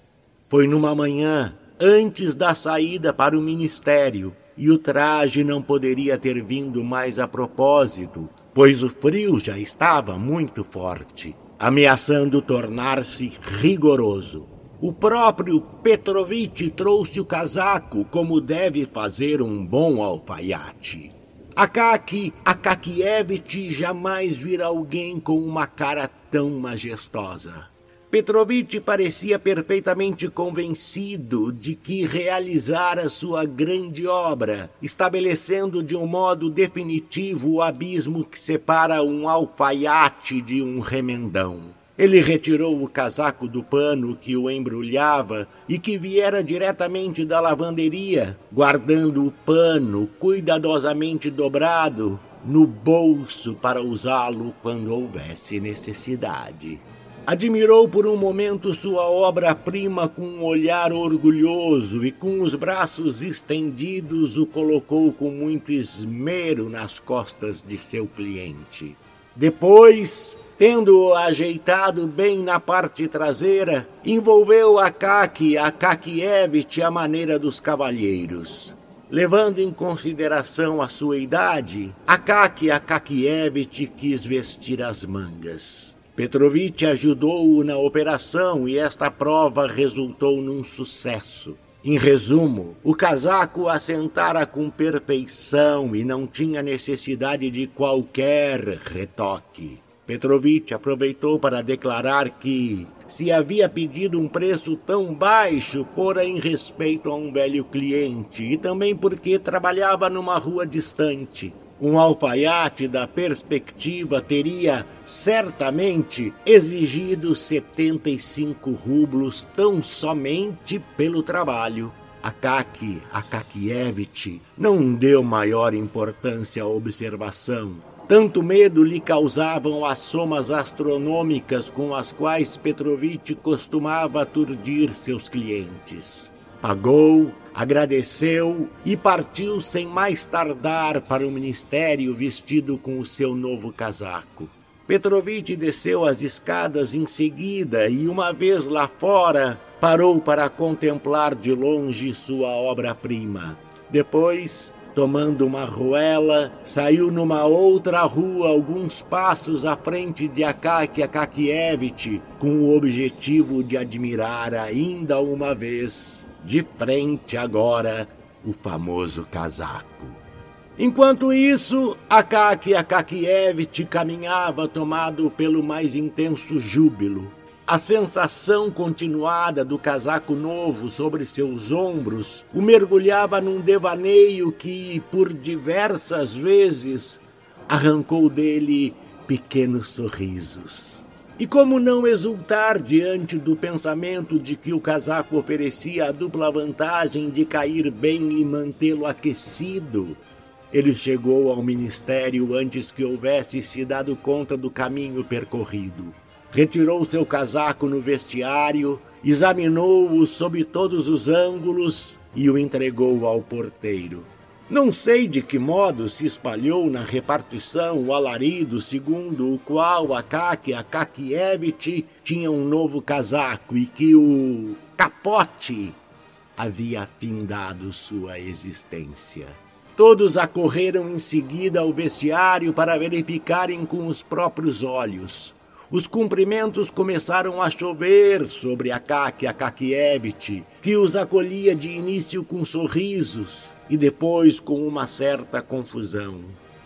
Foi numa manhã antes da saída para o ministério e o traje não poderia ter vindo mais a propósito, pois o frio já estava muito forte, ameaçando tornar-se rigoroso. O próprio Petrovitch trouxe o casaco, como deve fazer um bom alfaiate. Akaki Akakievich jamais vira alguém com uma cara tão majestosa. Petrovitch parecia perfeitamente convencido de que realizara sua grande obra, estabelecendo de um modo definitivo o abismo que separa um alfaiate de um remendão. Ele retirou o casaco do pano que o embrulhava e que viera diretamente da lavanderia, guardando o pano cuidadosamente dobrado no bolso para usá-lo quando houvesse necessidade. Admirou por um momento sua obra-prima com um olhar orgulhoso e, com os braços estendidos, o colocou com muito esmero nas costas de seu cliente. Depois, Tendo-o ajeitado bem na parte traseira, envolveu Akaki Akakievich à maneira dos cavalheiros. Levando em consideração a sua idade, Akaki Akakievich quis vestir as mangas. Petrovitch ajudou-o na operação e esta prova resultou num sucesso. Em resumo, o casaco assentara com perfeição e não tinha necessidade de qualquer retoque. Petrovitch aproveitou para declarar que, se havia pedido um preço tão baixo, fora em respeito a um velho cliente e também porque trabalhava numa rua distante. Um alfaiate da perspectiva teria certamente exigido 75 rublos tão somente pelo trabalho. Akaki Akakievich não deu maior importância à observação tanto medo lhe causavam as somas astronômicas com as quais Petrovitch costumava aturdir seus clientes. Pagou, agradeceu e partiu sem mais tardar para o ministério vestido com o seu novo casaco. Petrovitch desceu as escadas em seguida e, uma vez lá fora, parou para contemplar de longe sua obra-prima. Depois tomando uma ruela, saiu numa outra rua alguns passos à frente de Akaki Akakievich, com o objetivo de admirar ainda uma vez, de frente agora, o famoso casaco. Enquanto isso, Akaki Akakievich caminhava tomado pelo mais intenso júbilo. A sensação continuada do casaco novo sobre seus ombros o mergulhava num devaneio que, por diversas vezes, arrancou dele pequenos sorrisos. E como não exultar diante do pensamento de que o casaco oferecia a dupla vantagem de cair bem e mantê-lo aquecido, ele chegou ao ministério antes que houvesse se dado conta do caminho percorrido. Retirou seu casaco no vestiário, examinou-o sob todos os ângulos e o entregou ao porteiro. Não sei de que modo se espalhou na repartição o alarido segundo o qual Akaki Akakievich tinha um novo casaco e que o capote havia findado sua existência. Todos acorreram em seguida ao vestiário para verificarem com os próprios olhos. Os cumprimentos começaram a chover sobre Akaki Akakievich, que os acolhia de início com sorrisos e depois com uma certa confusão.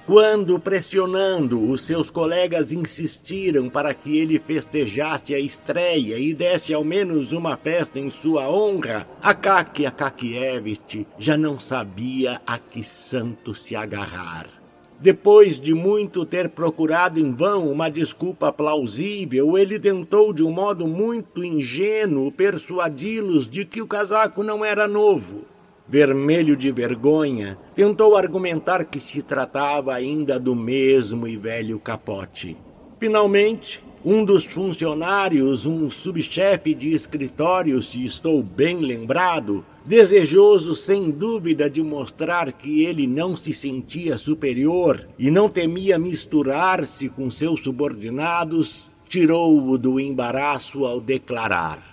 Quando, pressionando, os seus colegas insistiram para que ele festejasse a estreia e desse ao menos uma festa em sua honra, Akaki Akakievich já não sabia a que santo se agarrar. Depois de muito ter procurado em vão uma desculpa plausível, ele tentou de um modo muito ingênuo persuadi-los de que o casaco não era novo vermelho de vergonha, tentou argumentar que se tratava ainda do mesmo e velho capote. Finalmente, um dos funcionários, um subchefe de escritório, se estou bem lembrado, desejoso sem dúvida de mostrar que ele não se sentia superior e não temia misturar-se com seus subordinados, tirou-o do embaraço ao declarar: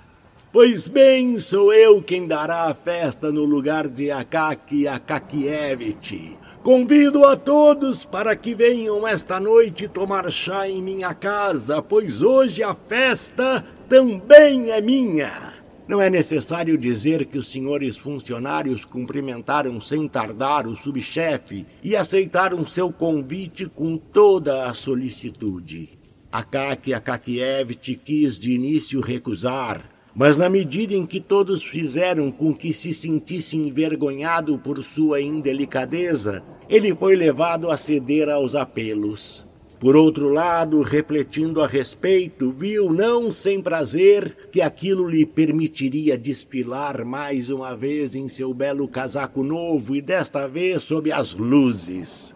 Pois bem, sou eu quem dará a festa no lugar de Akaki Akakievich. Convido a todos para que venham esta noite tomar chá em minha casa, pois hoje a festa também é minha. Não é necessário dizer que os senhores funcionários cumprimentaram sem tardar o subchefe e aceitaram seu convite com toda a solicitude. Akaki Akakievich quis de início recusar, mas na medida em que todos fizeram com que se sentisse envergonhado por sua indelicadeza, ele foi levado a ceder aos apelos. Por outro lado, refletindo a respeito, viu, não sem prazer, que aquilo lhe permitiria desfilar mais uma vez em seu belo casaco novo e desta vez sob as luzes.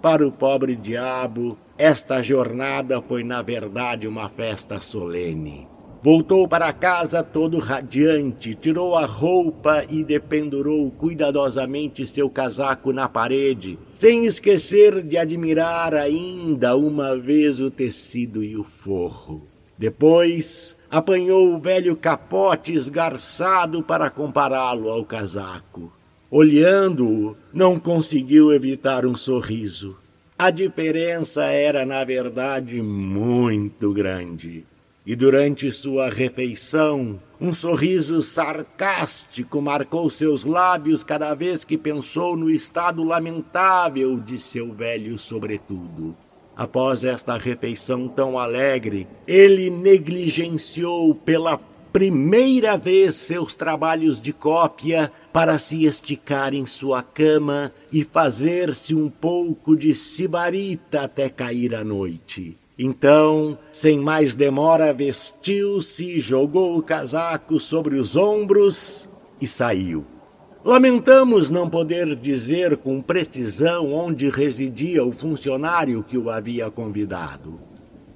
Para o pobre diabo, esta jornada foi na verdade uma festa solene. Voltou para casa todo radiante, tirou a roupa e dependurou cuidadosamente seu casaco na parede, sem esquecer de admirar ainda uma vez o tecido e o forro. Depois, apanhou o velho capote esgarçado para compará-lo ao casaco. Olhando-o, não conseguiu evitar um sorriso. A diferença era, na verdade, muito grande e durante sua refeição, um sorriso sarcástico marcou seus lábios cada vez que pensou no estado lamentável de seu velho sobretudo. Após esta refeição tão alegre, ele negligenciou pela primeira vez seus trabalhos de cópia para se esticar em sua cama e fazer-se um pouco de sibarita até cair a noite. Então, sem mais demora, vestiu-se, jogou o casaco sobre os ombros e saiu. Lamentamos não poder dizer com precisão onde residia o funcionário que o havia convidado.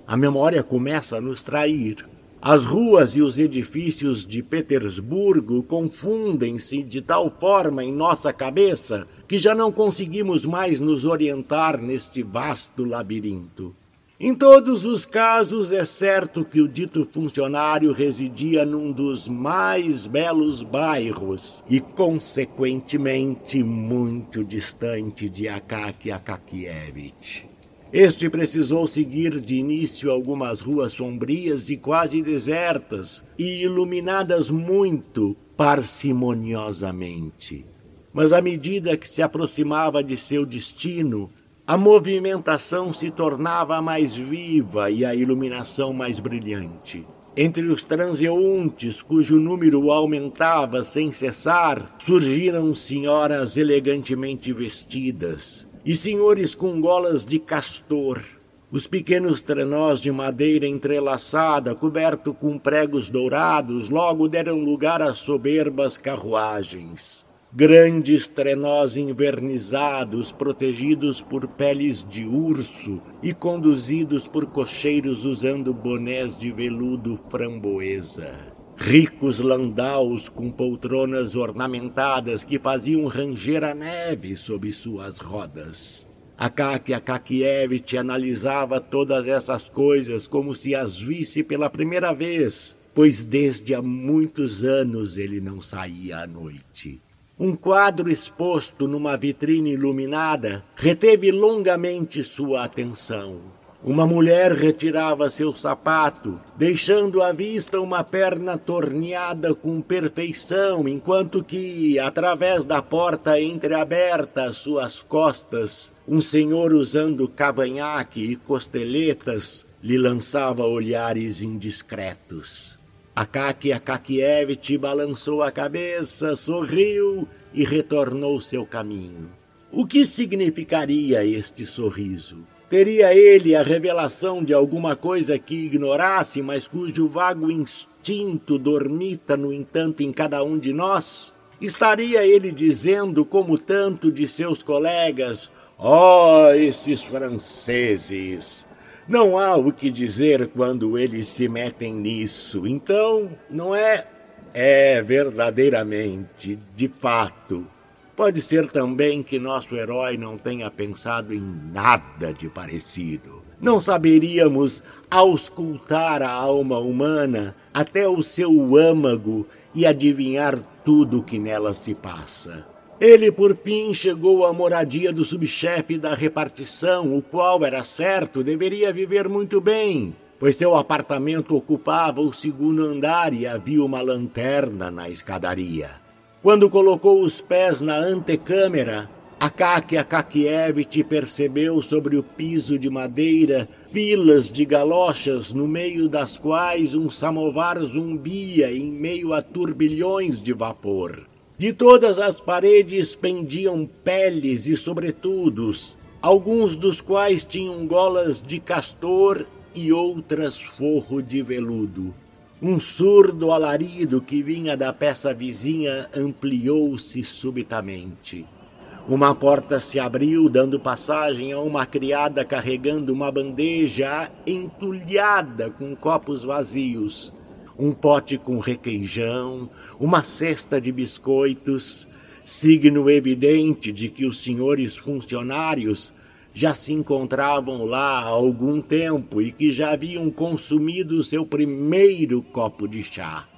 A memória começa a nos trair. As ruas e os edifícios de Petersburgo confundem-se de tal forma em nossa cabeça que já não conseguimos mais nos orientar neste vasto labirinto. Em todos os casos, é certo que o dito funcionário residia num dos mais belos bairros e, consequentemente, muito distante de Akaki Akakievich. Este precisou seguir de início algumas ruas sombrias e quase desertas e iluminadas muito parcimoniosamente. mas à medida que se aproximava de seu destino, a movimentação se tornava mais viva e a iluminação mais brilhante. Entre os transeuntes, cujo número aumentava sem cessar, surgiram senhoras elegantemente vestidas e senhores com golas de castor. Os pequenos trenós de madeira entrelaçada, coberto com pregos dourados, logo deram lugar a soberbas carruagens. Grandes trenós invernizados, protegidos por peles de urso e conduzidos por cocheiros usando bonés de veludo framboesa. Ricos landaus com poltronas ornamentadas que faziam ranger a neve sob suas rodas. Akaky Akakievich analisava todas essas coisas como se as visse pela primeira vez, pois desde há muitos anos ele não saía à noite. Um quadro exposto numa vitrine iluminada reteve longamente sua atenção. Uma mulher retirava seu sapato, deixando à vista uma perna torneada com perfeição, enquanto que, através da porta entreaberta às suas costas, um senhor usando cavanhaque e costeletas lhe lançava olhares indiscretos. Akaki Akakievich balançou a cabeça, sorriu e retornou seu caminho. O que significaria este sorriso? Teria ele a revelação de alguma coisa que ignorasse, mas cujo vago instinto dormita, no entanto, em cada um de nós? Estaria ele dizendo, como tanto de seus colegas, ó, oh, esses franceses! Não há o que dizer quando eles se metem nisso. Então, não é? É verdadeiramente, de fato. Pode ser também que nosso herói não tenha pensado em nada de parecido. Não saberíamos auscultar a alma humana até o seu âmago e adivinhar tudo o que nela se passa. Ele, por fim, chegou à moradia do subchefe da repartição, o qual, era certo, deveria viver muito bem, pois seu apartamento ocupava o segundo andar e havia uma lanterna na escadaria. Quando colocou os pés na antecâmara, Akaki Akakievich percebeu sobre o piso de madeira filas de galochas no meio das quais um samovar zumbia em meio a turbilhões de vapor. De todas as paredes pendiam peles e sobretudos, alguns dos quais tinham golas de castor e outras forro de veludo. Um surdo alarido que vinha da peça vizinha ampliou-se subitamente. Uma porta se abriu, dando passagem a uma criada carregando uma bandeja entulhada com copos vazios, um pote com requeijão, uma cesta de biscoitos, signo evidente de que os senhores funcionários já se encontravam lá há algum tempo e que já haviam consumido seu primeiro copo de chá.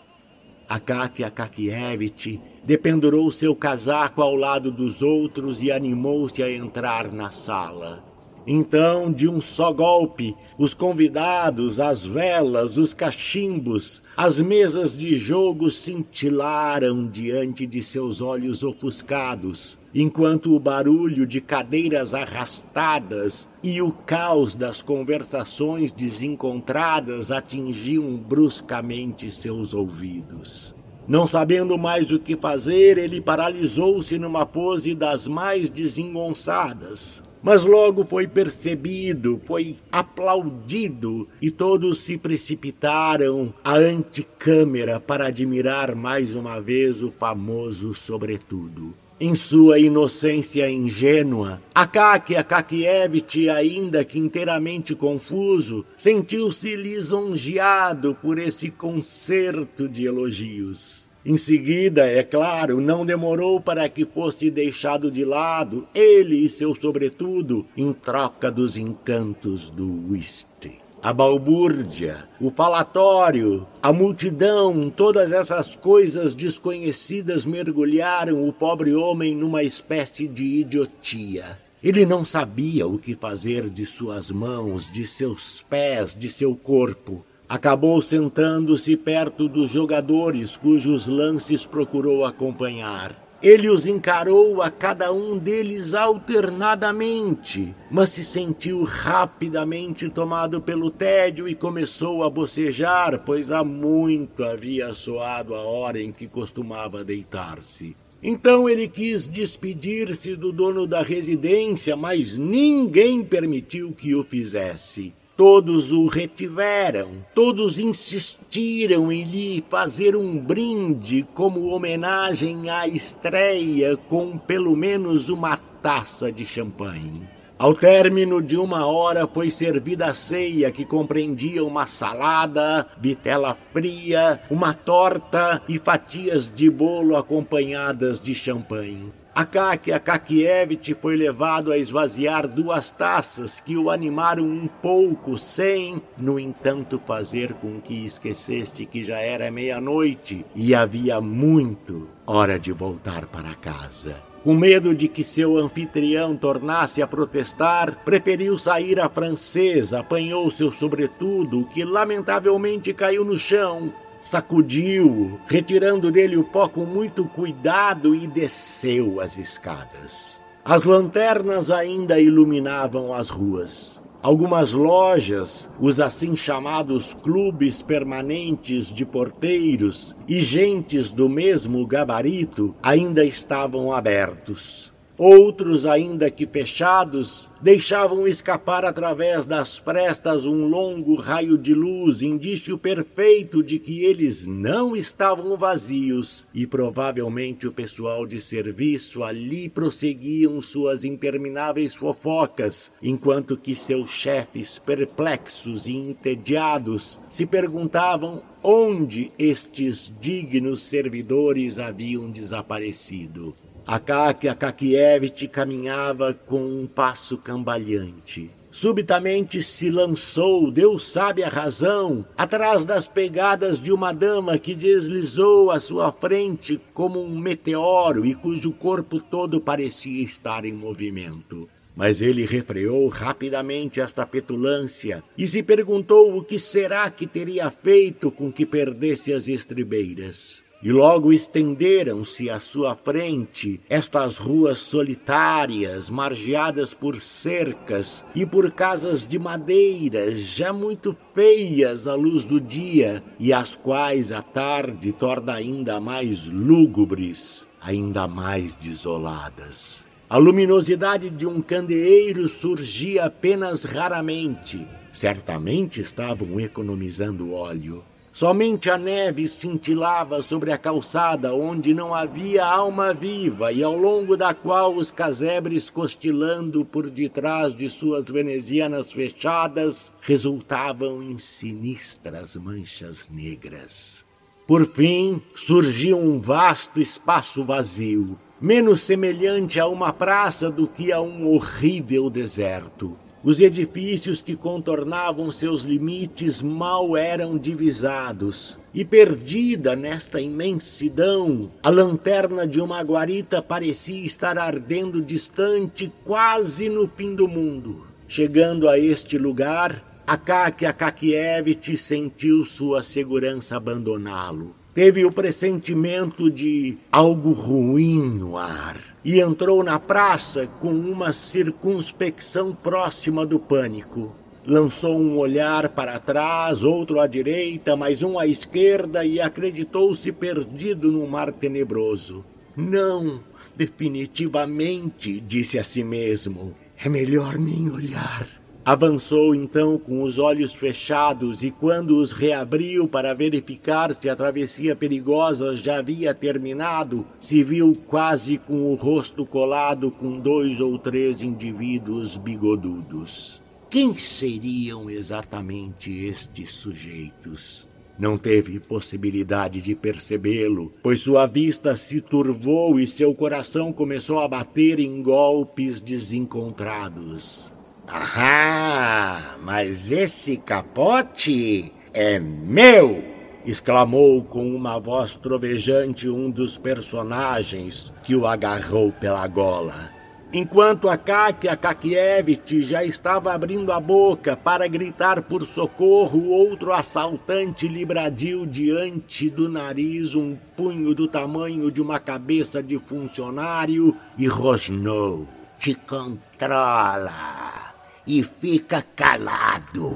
Akaky Akakievich dependurou seu casaco ao lado dos outros e animou-se a entrar na sala. Então, de um só golpe, os convidados, as velas, os cachimbos, as mesas de jogo cintilaram diante de seus olhos ofuscados, enquanto o barulho de cadeiras arrastadas e o caos das conversações desencontradas atingiam bruscamente seus ouvidos. Não sabendo mais o que fazer, ele paralisou-se numa pose das mais desengonçadas mas logo foi percebido, foi aplaudido e todos se precipitaram à anticâmera para admirar mais uma vez o famoso sobretudo. Em sua inocência ingênua, Akaki Akakievich, ainda que inteiramente confuso, sentiu-se lisonjeado por esse concerto de elogios. Em seguida, é claro, não demorou para que fosse deixado de lado ele e seu sobretudo em troca dos encantos do whisky. A balbúrdia, o falatório, a multidão, todas essas coisas desconhecidas mergulharam o pobre homem numa espécie de idiotia. Ele não sabia o que fazer de suas mãos, de seus pés, de seu corpo. Acabou sentando-se perto dos jogadores cujos lances procurou acompanhar. Ele os encarou a cada um deles alternadamente, mas se sentiu rapidamente tomado pelo tédio e começou a bocejar, pois há muito havia soado a hora em que costumava deitar-se. Então ele quis despedir-se do dono da residência, mas ninguém permitiu que o fizesse. Todos o retiveram, todos insistiram em lhe fazer um brinde como homenagem à estreia com pelo menos uma taça de champanhe. Ao término de uma hora foi servida a ceia, que compreendia uma salada, vitela fria, uma torta e fatias de bolo acompanhadas de champanhe. Akaki Akakievich foi levado a esvaziar duas taças que o animaram um pouco, sem, no entanto, fazer com que esquecesse que já era meia-noite e havia muito hora de voltar para casa. Com medo de que seu anfitrião tornasse a protestar, preferiu sair à francesa, apanhou seu sobretudo, que lamentavelmente caiu no chão, sacudiu-o, retirando dele o pó com muito cuidado e desceu as escadas. As lanternas ainda iluminavam as ruas. Algumas lojas, os assim chamados clubes permanentes de porteiros e gentes do mesmo gabarito ainda estavam abertos. Outros, ainda que fechados, deixavam escapar através das frestas um longo raio de luz, indício perfeito de que eles não estavam vazios, e provavelmente o pessoal de serviço ali prosseguiam suas intermináveis fofocas, enquanto que seus chefes, perplexos e entediados, se perguntavam onde estes dignos servidores haviam desaparecido. Akaki Akakievich caminhava com um passo cambaleante. Subitamente se lançou, Deus sabe a razão, atrás das pegadas de uma dama que deslizou à sua frente como um meteoro e cujo corpo todo parecia estar em movimento. Mas ele refreou rapidamente esta petulância e se perguntou o que será que teria feito com que perdesse as estribeiras. E logo estenderam-se à sua frente estas ruas solitárias, margeadas por cercas e por casas de madeira, já muito feias à luz do dia, e as quais a tarde torna ainda mais lúgubres, ainda mais desoladas. A luminosidade de um candeeiro surgia apenas raramente. Certamente estavam economizando óleo. Somente a neve cintilava sobre a calçada, onde não havia alma viva, e ao longo da qual os casebres, costilando por detrás de suas venezianas fechadas, resultavam em sinistras manchas negras. Por fim, surgiu um vasto espaço vazio, menos semelhante a uma praça do que a um horrível deserto. Os edifícios que contornavam seus limites mal eram divisados, e perdida nesta imensidão, a lanterna de uma guarita parecia estar ardendo distante, quase no fim do mundo. Chegando a este lugar, Akaki Akakievich sentiu sua segurança abandoná-lo. Teve o pressentimento de algo ruim no ar e entrou na praça com uma circunspecção próxima do pânico. Lançou um olhar para trás, outro à direita, mais um à esquerda e acreditou-se perdido num mar tenebroso. Não, definitivamente, disse a si mesmo. É melhor nem olhar. Avançou então com os olhos fechados e, quando os reabriu para verificar se a travessia perigosa já havia terminado, se viu quase com o rosto colado com dois ou três indivíduos bigodudos. Quem seriam exatamente estes sujeitos? Não teve possibilidade de percebê-lo, pois sua vista se turvou e seu coração começou a bater em golpes desencontrados. Ah, mas esse capote é meu! exclamou com uma voz trovejante um dos personagens que o agarrou pela gola. Enquanto Akaki Akakievich já estava abrindo a boca para gritar por socorro, outro assaltante lhe bradiu diante do nariz um punho do tamanho de uma cabeça de funcionário e rosnou. Te controla e fica calado.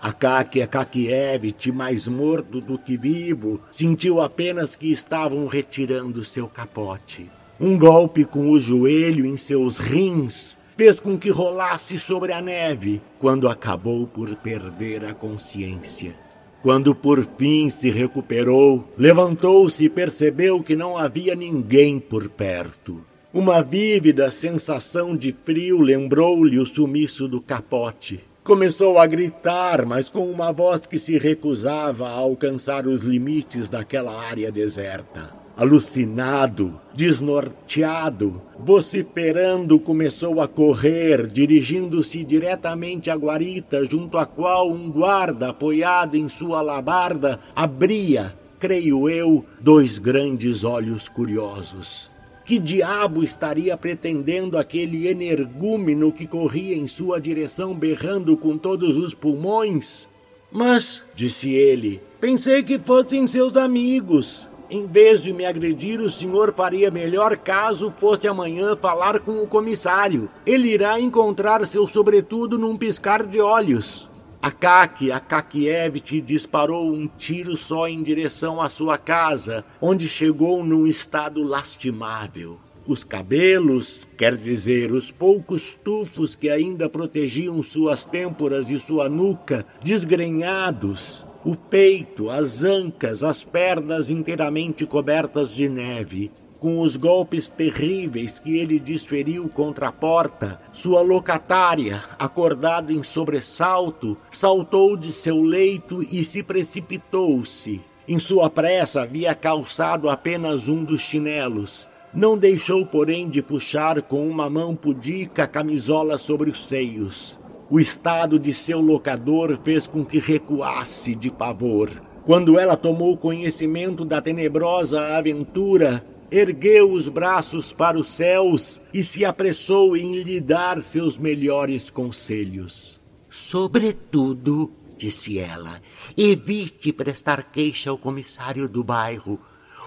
Akaki Akakievich, mais morto do que vivo, sentiu apenas que estavam retirando seu capote. Um golpe com o joelho em seus rins fez com que rolasse sobre a neve, quando acabou por perder a consciência. Quando por fim se recuperou, levantou-se e percebeu que não havia ninguém por perto. Uma vívida sensação de frio lembrou-lhe o sumiço do capote. Começou a gritar, mas com uma voz que se recusava a alcançar os limites daquela área deserta. Alucinado, desnorteado, vociferando, começou a correr, dirigindo-se diretamente à guarita, junto à qual um guarda, apoiado em sua alabarda, abria, creio eu, dois grandes olhos curiosos. Que diabo estaria pretendendo aquele energúmeno que corria em sua direção berrando com todos os pulmões? Mas, disse ele, pensei que fossem seus amigos. Em vez de me agredir, o senhor faria melhor caso fosse amanhã falar com o comissário. Ele irá encontrar seu sobretudo num piscar de olhos. Akaki Akakievich disparou um tiro só em direção à sua casa, onde chegou num estado lastimável. Os cabelos, quer dizer, os poucos tufos que ainda protegiam suas têmporas e sua nuca, desgrenhados, o peito, as ancas, as pernas inteiramente cobertas de neve. Com os golpes terríveis que ele desferiu contra a porta, sua locatária, acordada em sobressalto, saltou de seu leito e se precipitou-se. Em sua pressa havia calçado apenas um dos chinelos. Não deixou, porém, de puxar com uma mão pudica a camisola sobre os seios. O estado de seu locador fez com que recuasse de pavor. Quando ela tomou conhecimento da tenebrosa aventura, ergueu os braços para os céus e se apressou em lhe dar seus melhores conselhos. Sobretudo, disse ela, evite prestar queixa ao comissário do bairro.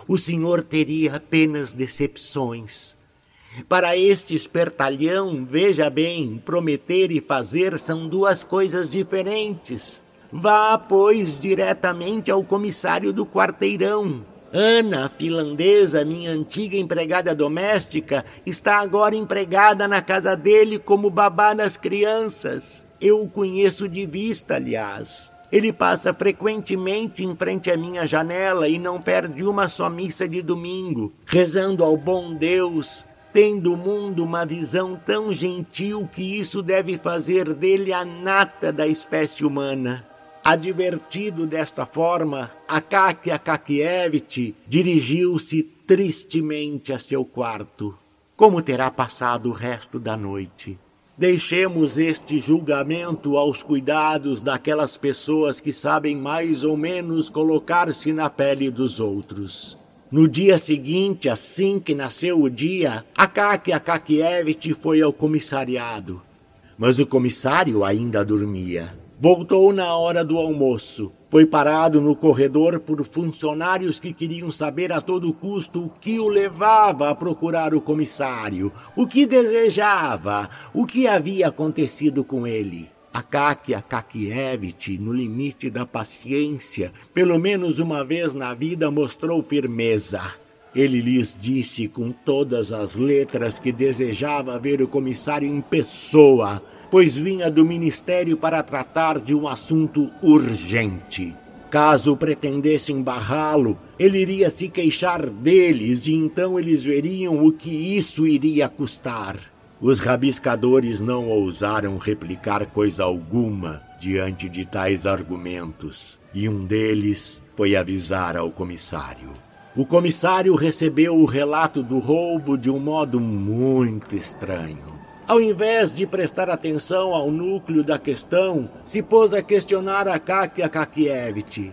O senhor teria apenas decepções. Para este espertalhão, veja bem, prometer e fazer são duas coisas diferentes. Vá, pois, diretamente ao comissário do quarteirão. Ana, finlandesa, minha antiga empregada doméstica, está agora empregada na casa dele como babá das crianças. Eu o conheço de vista, aliás. Ele passa frequentemente em frente à minha janela e não perde uma só missa de domingo, rezando ao bom Deus tem do mundo uma visão tão gentil que isso deve fazer dele a nata da espécie humana. Advertido desta forma, Akaki Akakievich dirigiu-se tristemente a seu quarto. Como terá passado o resto da noite? Deixemos este julgamento aos cuidados daquelas pessoas que sabem mais ou menos colocar-se na pele dos outros. No dia seguinte, assim que nasceu o dia, Akaki Akakievich foi ao comissariado. Mas o comissário ainda dormia. Voltou na hora do almoço. Foi parado no corredor por funcionários que queriam saber a todo custo o que o levava a procurar o comissário, o que desejava, o que havia acontecido com ele. Akaki Akakievich, no limite da paciência, pelo menos uma vez na vida mostrou firmeza. Ele lhes disse com todas as letras que desejava ver o comissário em pessoa, pois vinha do ministério para tratar de um assunto urgente. Caso pretendessem barrá-lo, ele iria se queixar deles e então eles veriam o que isso iria custar. Os rabiscadores não ousaram replicar coisa alguma diante de tais argumentos, e um deles foi avisar ao comissário. O comissário recebeu o relato do roubo de um modo muito estranho. Ao invés de prestar atenção ao núcleo da questão, se pôs a questionar a Kakia Kakievich.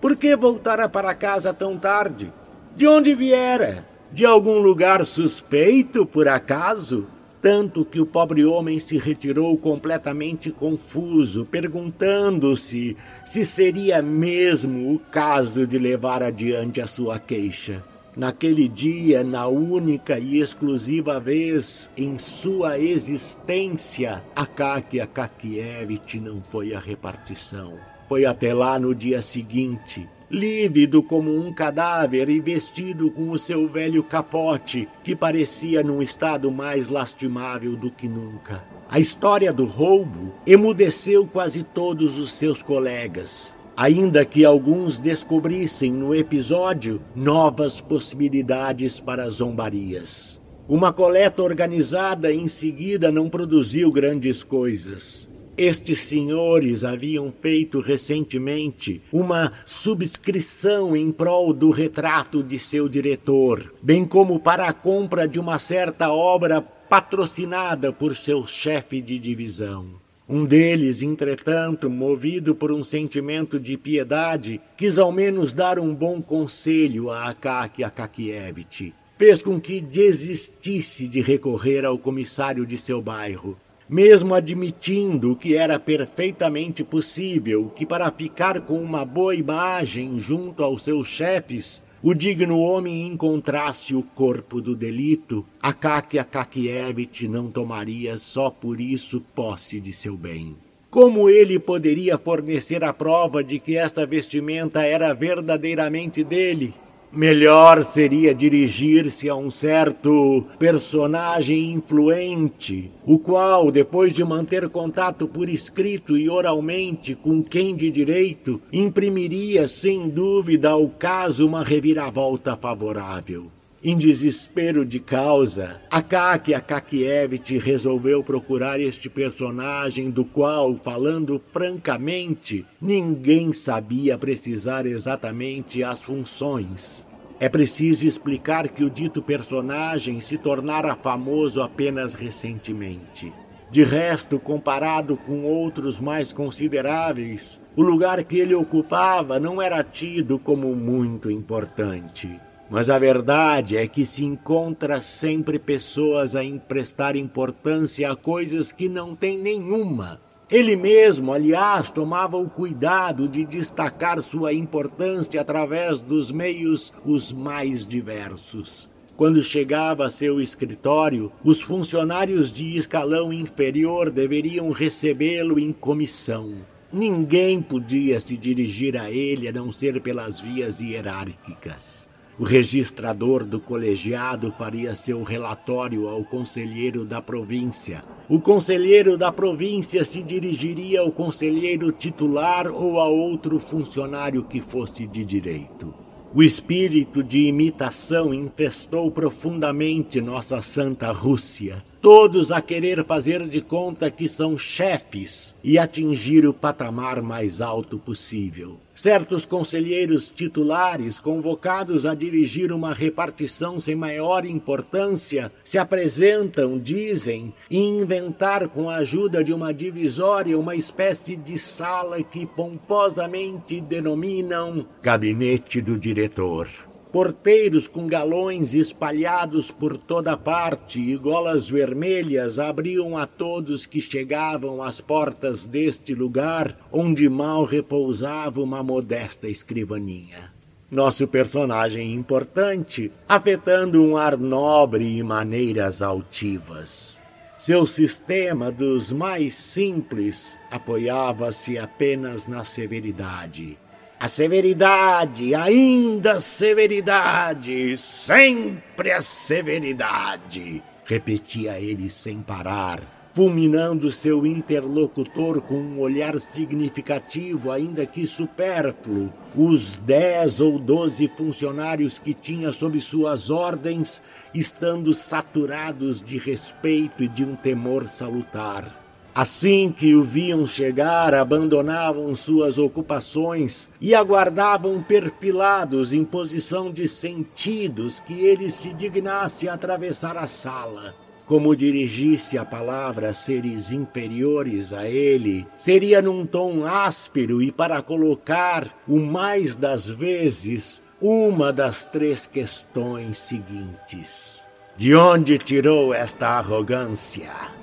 Por que voltara para casa tão tarde? De onde viera? De algum lugar suspeito, por acaso? tanto que o pobre homem se retirou completamente confuso, perguntando-se se seria mesmo o caso de levar adiante a sua queixa. Naquele dia, na única e exclusiva vez em sua existência, Akakia Kakievich não foi a repartição. Foi até lá no dia seguinte, lívido como um cadáver e vestido com o seu velho capote, que parecia num estado mais lastimável do que nunca. A história do roubo emudeceu quase todos os seus colegas, ainda que alguns descobrissem no episódio novas possibilidades para zombarias. Uma coleta organizada em seguida não produziu grandes coisas. Estes senhores haviam feito recentemente uma subscrição em prol do retrato de seu diretor, bem como para a compra de uma certa obra patrocinada por seu chefe de divisão. Um deles, entretanto, movido por um sentimento de piedade, quis ao menos dar um bom conselho a Akaki Akakievich. Fez com que desistisse de recorrer ao comissário de seu bairro, mesmo admitindo que era perfeitamente possível que, para ficar com uma boa imagem junto aos seus chefes, o digno homem encontrasse o corpo do delito, Akakia Kakievich não tomaria só por isso posse de seu bem. Como ele poderia fornecer a prova de que esta vestimenta era verdadeiramente dele, Melhor seria dirigir-se a um certo personagem influente, o qual, depois de manter contato por escrito e oralmente com quem de direito, imprimiria sem dúvida ao caso uma reviravolta favorável. Em desespero de causa, Akaki Akakievich resolveu procurar este personagem do qual, falando francamente, ninguém sabia precisar exatamente as funções. É preciso explicar que o dito personagem se tornara famoso apenas recentemente. De resto, comparado com outros mais consideráveis, o lugar que ele ocupava não era tido como muito importante. Mas a verdade é que se encontra sempre pessoas a emprestar importância a coisas que não têm nenhuma. Ele mesmo, aliás, tomava o cuidado de destacar sua importância através dos meios os mais diversos. Quando chegava a seu escritório, os funcionários de escalão inferior deveriam recebê-lo em comissão. Ninguém podia se dirigir a ele a não ser pelas vias hierárquicas. O registrador do colegiado faria seu relatório ao conselheiro da província. O conselheiro da província se dirigiria ao conselheiro titular ou a outro funcionário que fosse de direito. O espírito de imitação infestou profundamente nossa Santa Rússia. Todos a querer fazer de conta que são chefes e atingir o patamar mais alto possível. Certos conselheiros titulares, convocados a dirigir uma repartição sem maior importância, se apresentam, dizem, e inventar com a ajuda de uma divisória uma espécie de sala que pomposamente denominam gabinete do diretor porteiros com galões espalhados por toda parte e golas vermelhas abriam a todos que chegavam às portas deste lugar onde mal repousava uma modesta escrivaninha. Nosso personagem importante, afetando um ar nobre e maneiras altivas. Seu sistema dos mais simples apoiava-se apenas na severidade a severidade, ainda severidade, sempre a severidade, repetia ele sem parar, fulminando seu interlocutor com um olhar significativo, ainda que supérfluo. Os dez ou doze funcionários que tinha sob suas ordens, estando saturados de respeito e de um temor salutar. Assim que o viam chegar, abandonavam suas ocupações e aguardavam perfilados em posição de sentidos que ele se dignasse atravessar a sala. Como dirigisse a palavra a seres inferiores a ele, seria num tom áspero e para colocar, o mais das vezes, uma das três questões seguintes. De onde tirou esta arrogância?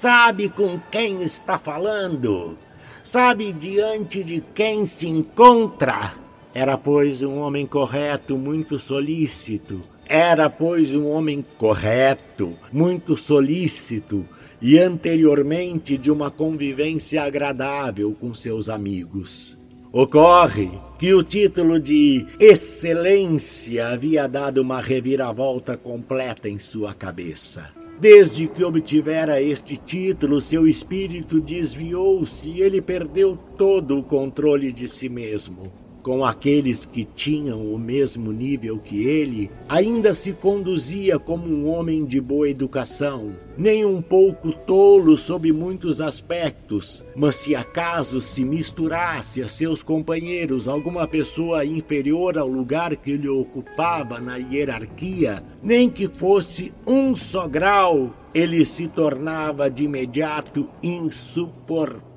Sabe com quem está falando? Sabe diante de quem se encontra? Era, pois, um homem correto, muito solícito. Era, pois, um homem correto, muito solícito e anteriormente de uma convivência agradável com seus amigos. Ocorre que o título de Excelência havia dado uma reviravolta completa em sua cabeça. Desde que obtivera este título, seu espírito desviou-se e ele perdeu todo o controle de si mesmo com aqueles que tinham o mesmo nível que ele, ainda se conduzia como um homem de boa educação, nem um pouco tolo sob muitos aspectos, mas se acaso se misturasse a seus companheiros alguma pessoa inferior ao lugar que ele ocupava na hierarquia, nem que fosse um só grau, ele se tornava de imediato insuportável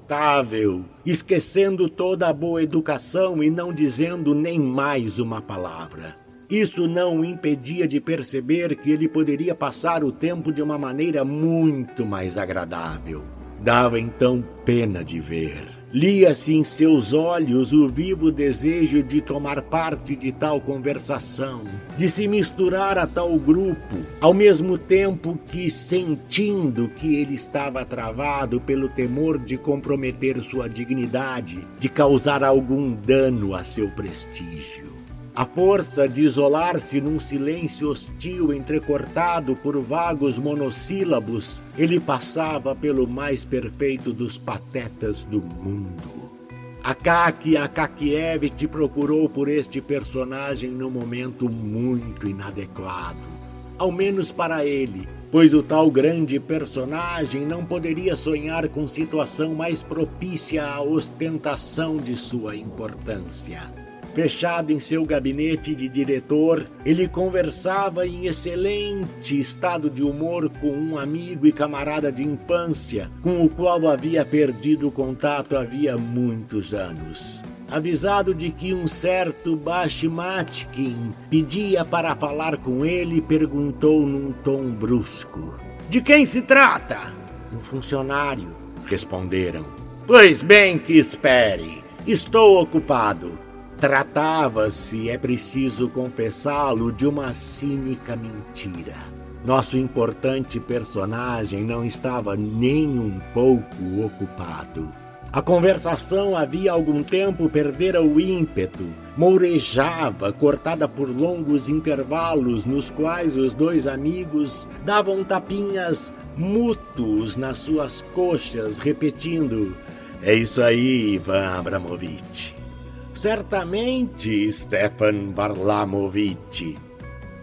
esquecendo toda a boa educação e não dizendo nem mais uma palavra. Isso não o impedia de perceber que ele poderia passar o tempo de uma maneira muito mais agradável. Dava então pena de ver. Lia-se em seus olhos o vivo desejo de tomar parte de tal conversação, de se misturar a tal grupo, ao mesmo tempo que sentindo que ele estava travado pelo temor de comprometer sua dignidade, de causar algum dano a seu prestígio. A força de isolar-se num silêncio hostil entrecortado por vagos monossílabos, ele passava pelo mais perfeito dos patetas do mundo. Akaki Akakievich procurou por este personagem no momento muito inadequado. Ao menos para ele, pois o tal grande personagem não poderia sonhar com situação mais propícia à ostentação de sua importância. Fechado em seu gabinete de diretor, ele conversava em excelente estado de humor com um amigo e camarada de infância, com o qual havia perdido contato havia muitos anos. Avisado de que um certo Bashmatkin pedia para falar com ele, perguntou num tom brusco: De quem se trata? Um funcionário, responderam. Pois bem que espere. Estou ocupado. Tratava-se, é preciso confessá-lo, de uma cínica mentira. Nosso importante personagem não estava nem um pouco ocupado. A conversação havia algum tempo perdera o ímpeto, mourejava, cortada por longos intervalos nos quais os dois amigos davam tapinhas mútuos nas suas coxas, repetindo: É isso aí, Ivan Abramovich. Certamente, Stefan Varlamovich.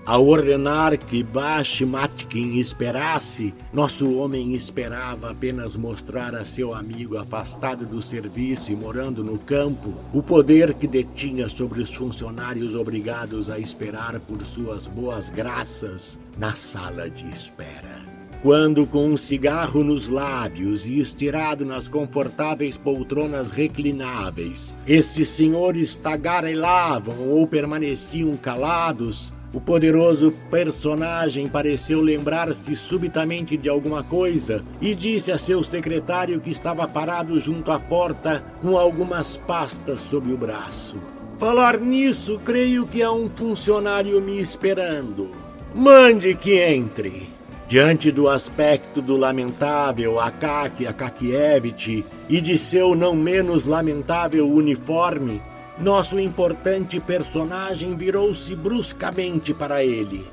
Ao ordenar que Bashmatkin esperasse, nosso homem esperava apenas mostrar a seu amigo afastado do serviço e morando no campo o poder que detinha sobre os funcionários obrigados a esperar por suas boas graças na sala de espera quando, com um cigarro nos lábios e estirado nas confortáveis poltronas reclináveis, estes senhores tagarelavam ou permaneciam calados, o poderoso personagem pareceu lembrar-se subitamente de alguma coisa e disse a seu secretário que estava parado junto à porta com algumas pastas sob o braço. Falar nisso, creio que há um funcionário me esperando. Mande que entre. Diante do aspecto do lamentável Akaki Akakievich e de seu não menos lamentável uniforme, nosso importante personagem virou-se bruscamente para ele.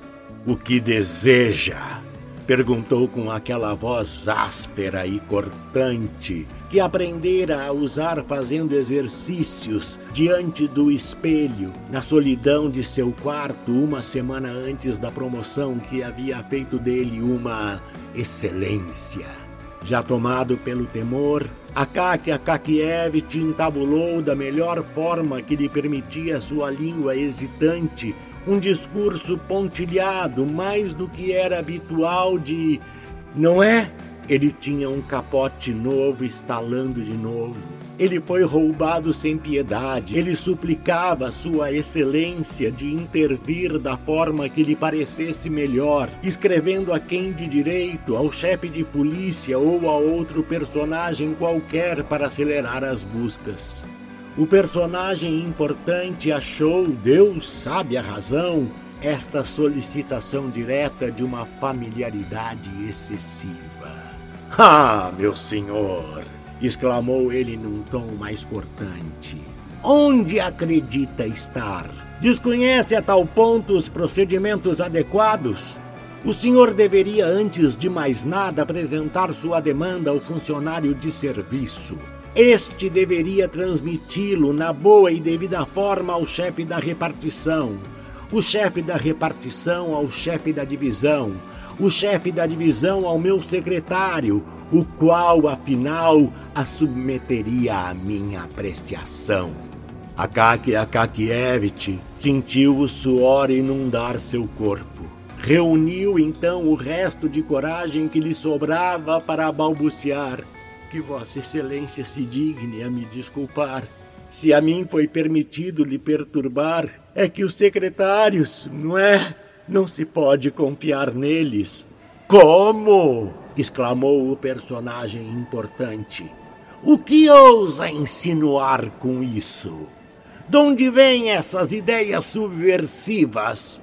O que deseja? Perguntou com aquela voz áspera e cortante que aprendera a usar fazendo exercícios diante do espelho, na solidão de seu quarto, uma semana antes da promoção que havia feito dele uma excelência. Já tomado pelo temor, Akaki Akakievich entabulou da melhor forma que lhe permitia sua língua hesitante um discurso pontilhado mais do que era habitual de não é? Ele tinha um capote novo, estalando de novo. Ele foi roubado sem piedade. Ele suplicava Sua Excelência de intervir da forma que lhe parecesse melhor, escrevendo a quem de direito, ao chefe de polícia ou a outro personagem qualquer para acelerar as buscas. O personagem importante achou, Deus sabe a razão, esta solicitação direta de uma familiaridade excessiva. Ah, meu senhor! exclamou ele num tom mais cortante. Onde acredita estar? Desconhece a tal ponto os procedimentos adequados? O senhor deveria, antes de mais nada, apresentar sua demanda ao funcionário de serviço. Este deveria transmiti-lo na boa e devida forma ao chefe da repartição, o chefe da repartição ao chefe da divisão, o chefe da divisão ao meu secretário, o qual, afinal, a submeteria à minha apreciação. Akaki Akakievich sentiu o suor inundar seu corpo. Reuniu então o resto de coragem que lhe sobrava para balbuciar. Que Vossa Excelência se digne a me desculpar. Se a mim foi permitido lhe perturbar, é que os secretários, não é? Não se pode confiar neles. Como? exclamou o personagem importante. O que ousa insinuar com isso? De onde vêm essas ideias subversivas?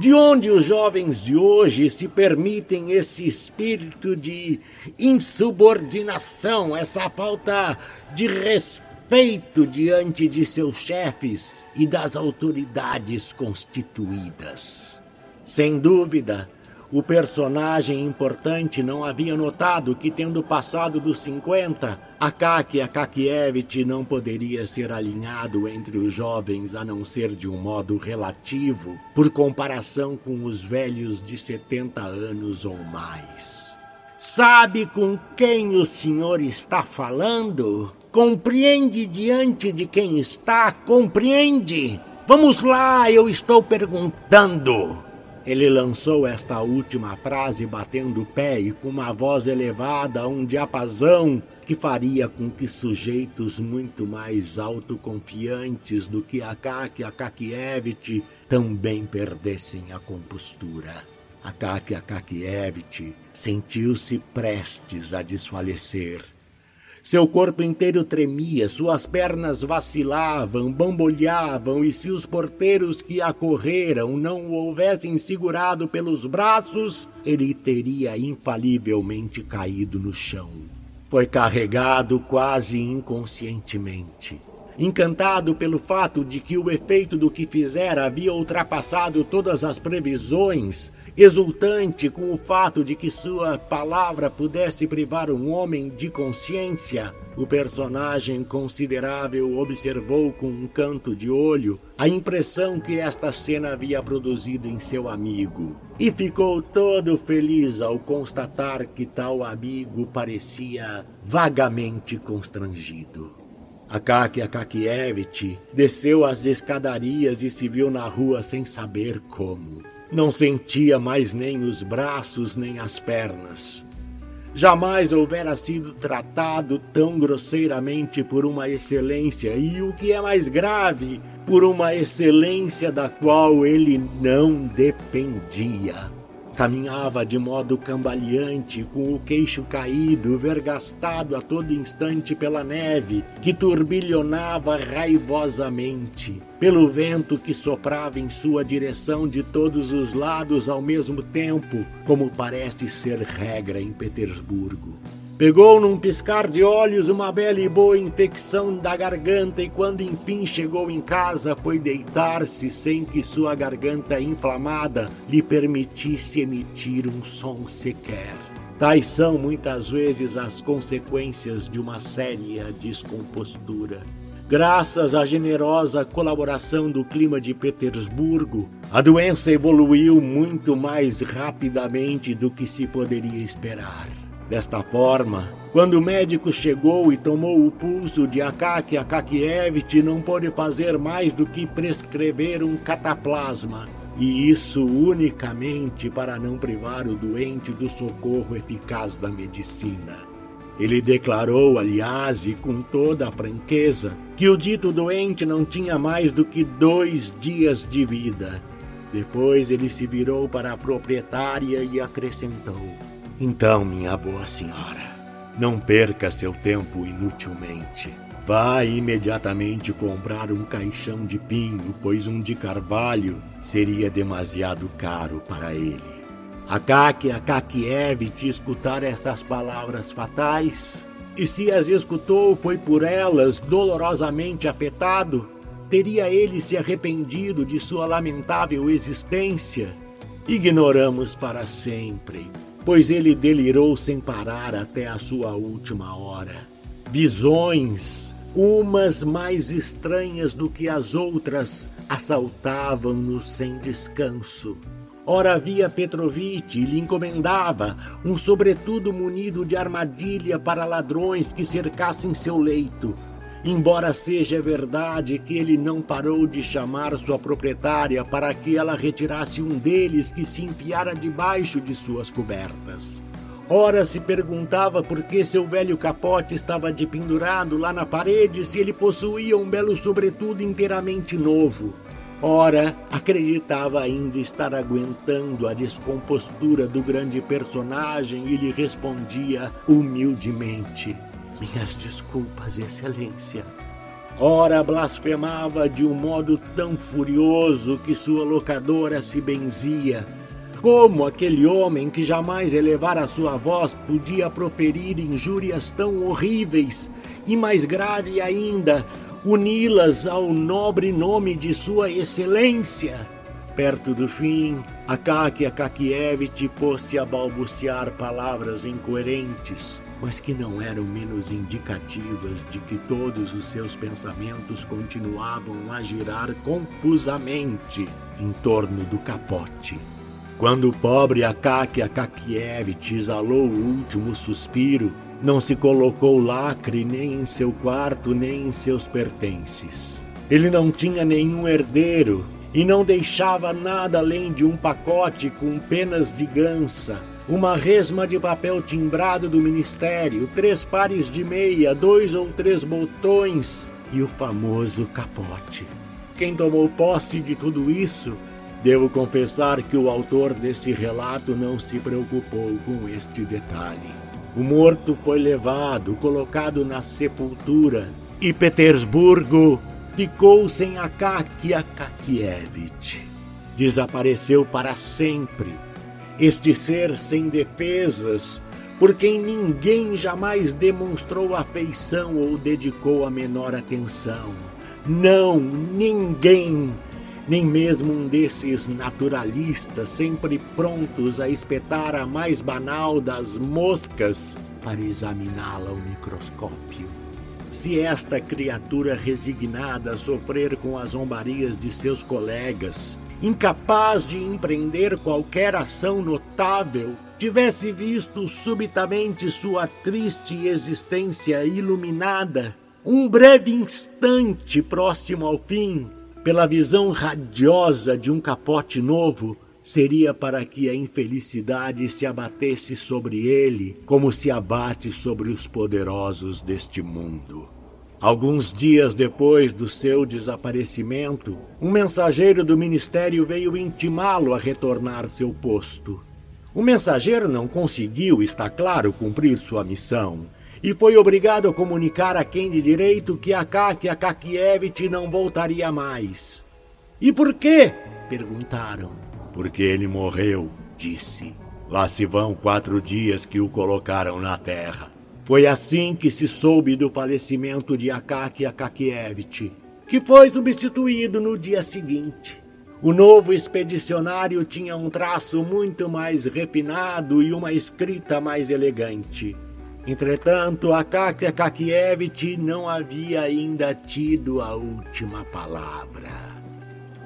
De onde os jovens de hoje se permitem esse espírito de insubordinação, essa falta de respeito diante de seus chefes e das autoridades constituídas? Sem dúvida, o personagem importante não havia notado que, tendo passado dos 50, Akaki Akakievich não poderia ser alinhado entre os jovens a não ser de um modo relativo, por comparação com os velhos de 70 anos ou mais. Sabe com quem o senhor está falando? Compreende diante de quem está? Compreende? Vamos lá, eu estou perguntando. Ele lançou esta última frase batendo o pé e com uma voz elevada um diapasão que faria com que sujeitos muito mais autoconfiantes do que Akaki Akakievich também perdessem a compostura. Akaki Akakievich sentiu-se prestes a desfalecer. Seu corpo inteiro tremia, suas pernas vacilavam, bamboleavam, e se os porteiros que acorreram não o houvessem segurado pelos braços, ele teria infalivelmente caído no chão. Foi carregado quase inconscientemente. Encantado pelo fato de que o efeito do que fizera havia ultrapassado todas as previsões, exultante com o fato de que sua palavra pudesse privar um homem de consciência, o personagem considerável observou com um canto de olho a impressão que esta cena havia produzido em seu amigo. E ficou todo feliz ao constatar que tal amigo parecia vagamente constrangido. Akaki Akakievich desceu as escadarias e se viu na rua sem saber como. Não sentia mais nem os braços nem as pernas. Jamais houvera sido tratado tão grosseiramente por uma excelência, e o que é mais grave, por uma excelência da qual ele não dependia. Caminhava de modo cambaleante, com o queixo caído, vergastado a todo instante pela neve, que turbilhonava raivosamente, pelo vento que soprava em sua direção de todos os lados ao mesmo tempo, como parece ser regra em Petersburgo. Pegou num piscar de olhos uma bela e boa infecção da garganta e quando enfim chegou em casa foi deitar-se sem que sua garganta inflamada lhe permitisse emitir um som sequer. Tais são muitas vezes as consequências de uma séria descompostura. Graças à generosa colaboração do clima de Petersburgo, a doença evoluiu muito mais rapidamente do que se poderia esperar. Desta forma, quando o médico chegou e tomou o pulso de Akaki Akakievich, não pôde fazer mais do que prescrever um cataplasma, e isso unicamente para não privar o doente do socorro eficaz da medicina. Ele declarou, aliás, e com toda a franqueza, que o dito doente não tinha mais do que dois dias de vida. Depois ele se virou para a proprietária e acrescentou: Então, minha boa senhora, não perca seu tempo inutilmente. Vá imediatamente comprar um caixão de pinho, pois um de carvalho seria demasiado caro para ele. Akaki Akakievich escutar estas palavras fatais, e se as escutou foi por elas dolorosamente afetado, teria ele se arrependido de sua lamentável existência? Ignoramos para sempre, pois ele delirou sem parar até a sua última hora. Visões, umas mais estranhas do que as outras, assaltavam-no sem descanso. Ora via Petrovitch e lhe encomendava um sobretudo munido de armadilha para ladrões que cercassem seu leito. Embora seja verdade que ele não parou de chamar sua proprietária para que ela retirasse um deles que se enfiara debaixo de suas cobertas. Ora se perguntava por que seu velho capote estava dependurado lá na parede se ele possuía um belo sobretudo inteiramente novo. Ora, acreditava ainda estar aguentando a descompostura do grande personagem e lhe respondia humildemente: Minhas desculpas, Excelência. Ora, blasfemava de um modo tão furioso que sua locadora se benzia. Como aquele homem que jamais elevara sua voz podia proferir injúrias tão horríveis? E mais grave ainda, uni-las ao nobre nome de Sua Excelência. Perto do fim, Akaki Akakievich pôs-se a balbuciar palavras incoerentes, mas que não eram menos indicativas de que todos os seus pensamentos continuavam a girar confusamente em torno do capote. Quando o pobre Akaki Akakievich exalou o último suspiro, não se colocou lacre nem em seu quarto, nem em seus pertences. Ele não tinha nenhum herdeiro e não deixava nada além de um pacote com penas de gança, uma resma de papel timbrado do ministério, três pares de meia, dois ou três botões e o famoso capote. Quem tomou posse de tudo isso Devo confessar que o autor desse relato não se preocupou com este detalhe. O morto foi levado, colocado na sepultura, e Petersburgo ficou sem Akaky Akakievich. Desapareceu para sempre. Este ser sem defesas, por quem ninguém jamais demonstrou afeição ou dedicou a menor atenção. Não, ninguém nem mesmo um desses naturalistas sempre prontos a espetar a mais banal das moscas para examiná-la ao microscópio. Se esta criatura resignada sofrer com as zombarias de seus colegas, incapaz de empreender qualquer ação notável, tivesse visto subitamente sua triste existência iluminada, um breve instante próximo ao fim, pela visão radiosa de um capote novo, seria para que a infelicidade se abatesse sobre ele, como se abate sobre os poderosos deste mundo. Alguns dias depois do seu desaparecimento, um mensageiro do ministério veio intimá-lo a retornar seu posto. O mensageiro não conseguiu, está claro, cumprir sua missão e foi obrigado a comunicar a quem de direito que Akaki Akakievich não voltaria mais. E por quê? perguntaram. Porque ele morreu, disse. Lá se vão quatro dias que o colocaram na terra. Foi assim que se soube do falecimento de Akaki Akakievich, que foi substituído no dia seguinte. O novo expedicionário tinha um traço muito mais refinado e uma escrita mais elegante. Entretanto, Akaki Akakievich não havia ainda tido a última palavra.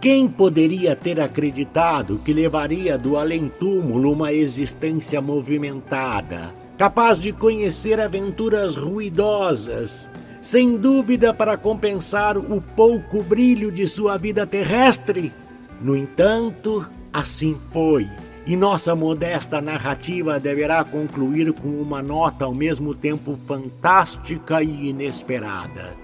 Quem poderia ter acreditado que levaria do além-túmulo uma existência movimentada, capaz de conhecer aventuras ruidosas, sem dúvida para compensar o pouco brilho de sua vida terrestre? No entanto, assim foi e nossa modesta narrativa deverá concluir com uma nota ao mesmo tempo fantástica e inesperada.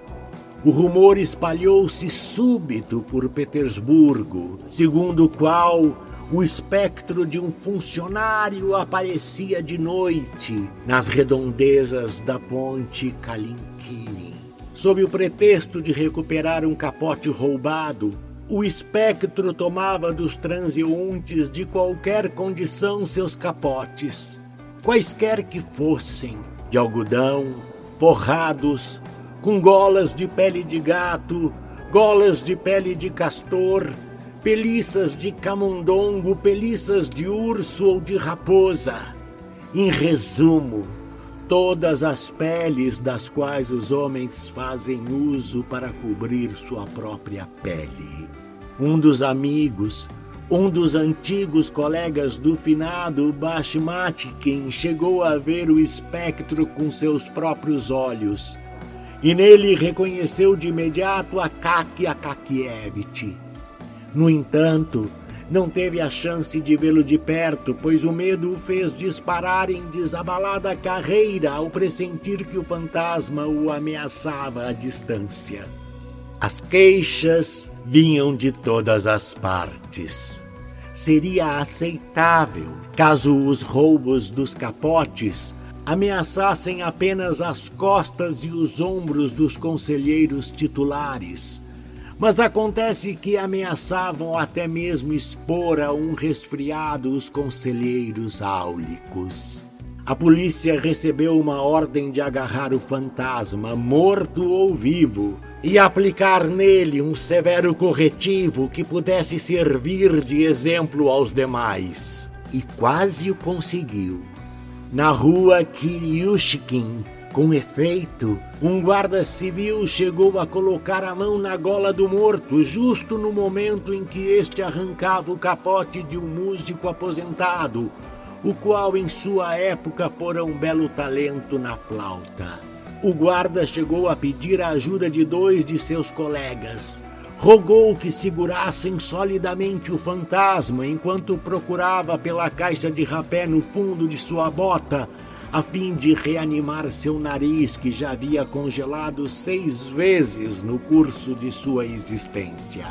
O rumor espalhou-se súbito por Petersburgo, segundo o qual o espectro de um funcionário aparecia de noite nas redondezas da ponte Kalinkini. Sob o pretexto de recuperar um capote roubado, o espectro tomava dos transeuntes de qualquer condição seus capotes, quaisquer que fossem, de algodão, forrados, com golas de pele de gato, golas de pele de castor, peliças de camundongo, peliças de urso ou de raposa. Em resumo, todas as peles das quais os homens fazem uso para cobrir sua própria pele. Um dos amigos, um dos antigos colegas do finado Bashmatikin chegou a ver o espectro com seus próprios olhos e nele reconheceu de imediato Akaki Akakievich. No entanto, não teve a chance de vê-lo de perto, pois o medo o fez disparar em desabalada carreira ao pressentir que o fantasma o ameaçava à distância. As queixas vinham de todas as partes. Seria aceitável caso os roubos dos capotes ameaçassem apenas as costas e os ombros dos conselheiros titulares. Mas acontece que ameaçavam até mesmo expor a um resfriado os conselheiros áulicos. A polícia recebeu uma ordem de agarrar o fantasma, morto ou vivo, e aplicar nele um severo corretivo que pudesse servir de exemplo aos demais. E quase o conseguiu. Na rua Kiryushkin, com efeito, um guarda civil chegou a colocar a mão na gola do morto justo no momento em que este arrancava o capote de um músico aposentado, o qual em sua época fora um belo talento na flauta. O guarda chegou a pedir a ajuda de dois de seus colegas. Rogou que segurassem solidamente o fantasma enquanto procurava pela caixa de rapé no fundo de sua bota, a fim de reanimar seu nariz que já havia congelado seis vezes no curso de sua existência.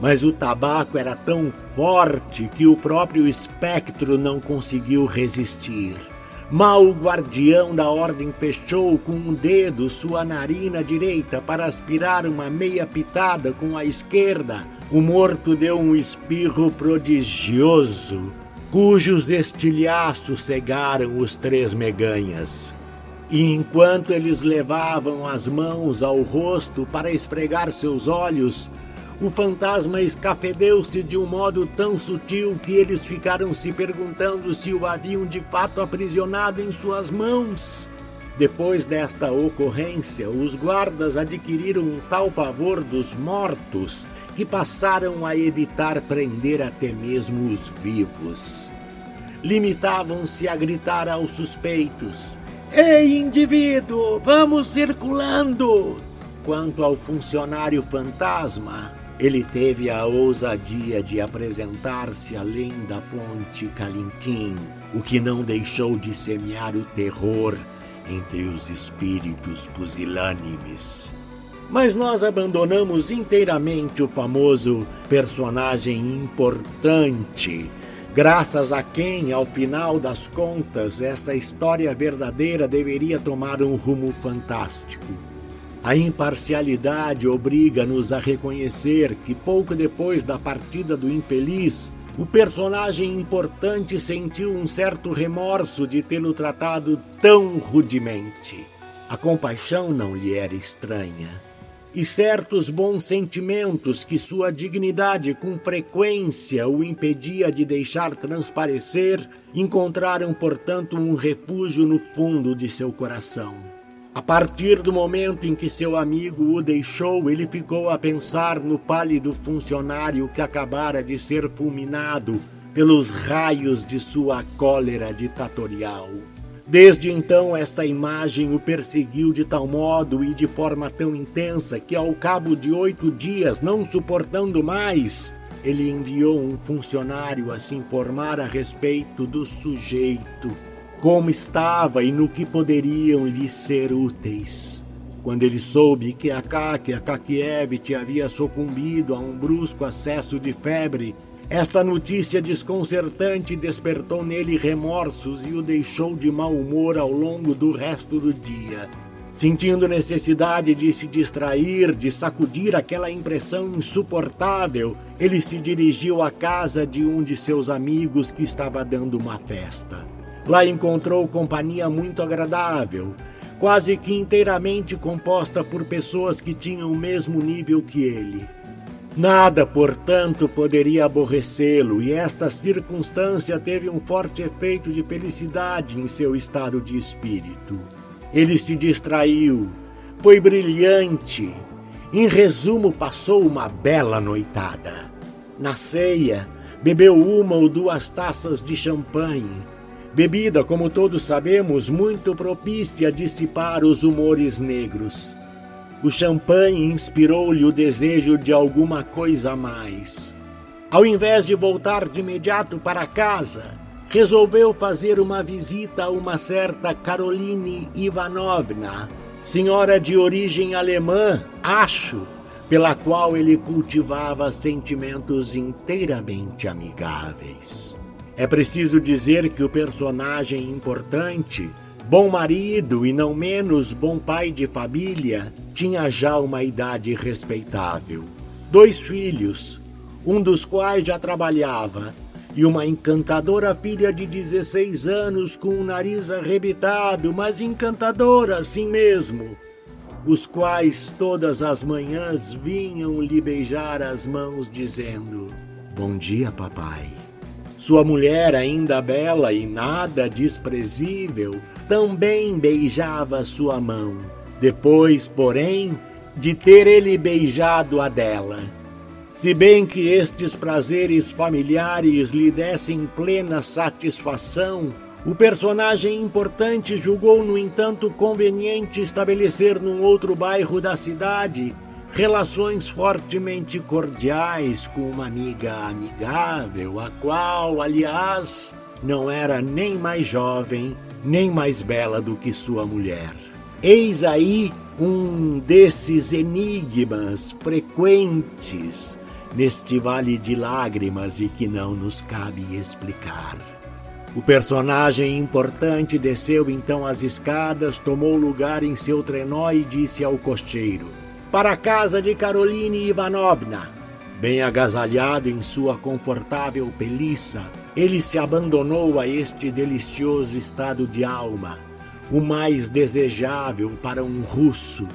Mas o tabaco era tão forte que o próprio espectro não conseguiu resistir. Mal o guardião da ordem fechou com um dedo sua narina direita para aspirar uma meia pitada com a esquerda, o morto deu um espirro prodigioso, cujos estilhaços cegaram os três meganhas. E enquanto eles levavam as mãos ao rosto para esfregar seus olhos, o fantasma escafedeu-se de um modo tão sutil que eles ficaram se perguntando se o haviam de fato aprisionado em suas mãos. Depois desta ocorrência, os guardas adquiriram um tal pavor dos mortos que passaram a evitar prender até mesmo os vivos. Limitavam-se a gritar aos suspeitos: Ei, indivíduo, vamos circulando! Quanto ao funcionário fantasma, ele teve a ousadia de apresentar-se além da ponte Kalinkin, o que não deixou de semear o terror entre os espíritos pusilânimes. Mas nós abandonamos inteiramente o famoso personagem importante, graças a quem, ao final das contas, essa história verdadeira deveria tomar um rumo fantástico. A imparcialidade obriga-nos a reconhecer que pouco depois da partida do infeliz, o personagem importante sentiu um certo remorso de tê-lo tratado tão rudemente. A compaixão não lhe era estranha. E certos bons sentimentos que sua dignidade com frequência o impedia de deixar transparecer encontraram, portanto, um refúgio no fundo de seu coração. A partir do momento em que seu amigo o deixou, ele ficou a pensar no pálido funcionário que acabara de ser fulminado pelos raios de sua cólera ditatorial. Desde então, esta imagem o perseguiu de tal modo e de forma tão intensa que, ao cabo de oito dias, não suportando mais, ele enviou um funcionário a se informar a respeito do sujeito, como estava e no que poderiam lhe ser úteis. Quando ele soube que Akaki Akakievich havia sucumbido a um brusco acesso de febre, esta notícia desconcertante despertou nele remorsos e o deixou de mau humor ao longo do resto do dia. Sentindo necessidade de se distrair, de sacudir aquela impressão insuportável, ele se dirigiu à casa de um de seus amigos que estava dando uma festa. Lá encontrou companhia muito agradável, quase que inteiramente composta por pessoas que tinham o mesmo nível que ele. Nada, portanto, poderia aborrecê-lo, e esta circunstância teve um forte efeito de felicidade em seu estado de espírito. Ele se distraiu, foi brilhante. Em resumo, passou uma bela noitada. Na ceia, bebeu uma ou duas taças de champanhe, bebida, como todos sabemos, muito propícia a dissipar os humores negros. O champanhe inspirou-lhe o desejo de alguma coisa a mais. Ao invés de voltar de imediato para casa, resolveu fazer uma visita a uma certa Caroline Ivanovna, senhora de origem alemã, acho, pela qual ele cultivava sentimentos inteiramente amigáveis. É preciso dizer que o personagem importante, bom marido e não menos bom pai de família, tinha já uma idade respeitável. Dois filhos, um dos quais já trabalhava e uma encantadora filha de 16 anos com o nariz arrebitado, mas encantadora assim mesmo, os quais todas as manhãs vinham lhe beijar as mãos, dizendo: Bom dia, papai. Sua mulher, ainda bela e nada desprezível, também beijava sua mão. Depois, porém, de ter ele beijado a dela, se bem que estes prazeres familiares lhe dessem plena satisfação, o personagem importante julgou, no entanto, conveniente estabelecer num outro bairro da cidade relações fortemente cordiais com uma amiga amigável, a qual, aliás, não era nem mais jovem, nem mais bela do que sua mulher. Eis aí um desses enigmas frequentes neste vale de lágrimas e que não nos cabe explicar. O personagem importante desceu então as escadas, tomou lugar em seu trenó e disse ao cocheiro: Para a casa de Caroline Ivanovna. Bem agasalhado em sua confortável peliça, ele se abandonou a este delicioso estado de alma, o mais desejável para um russo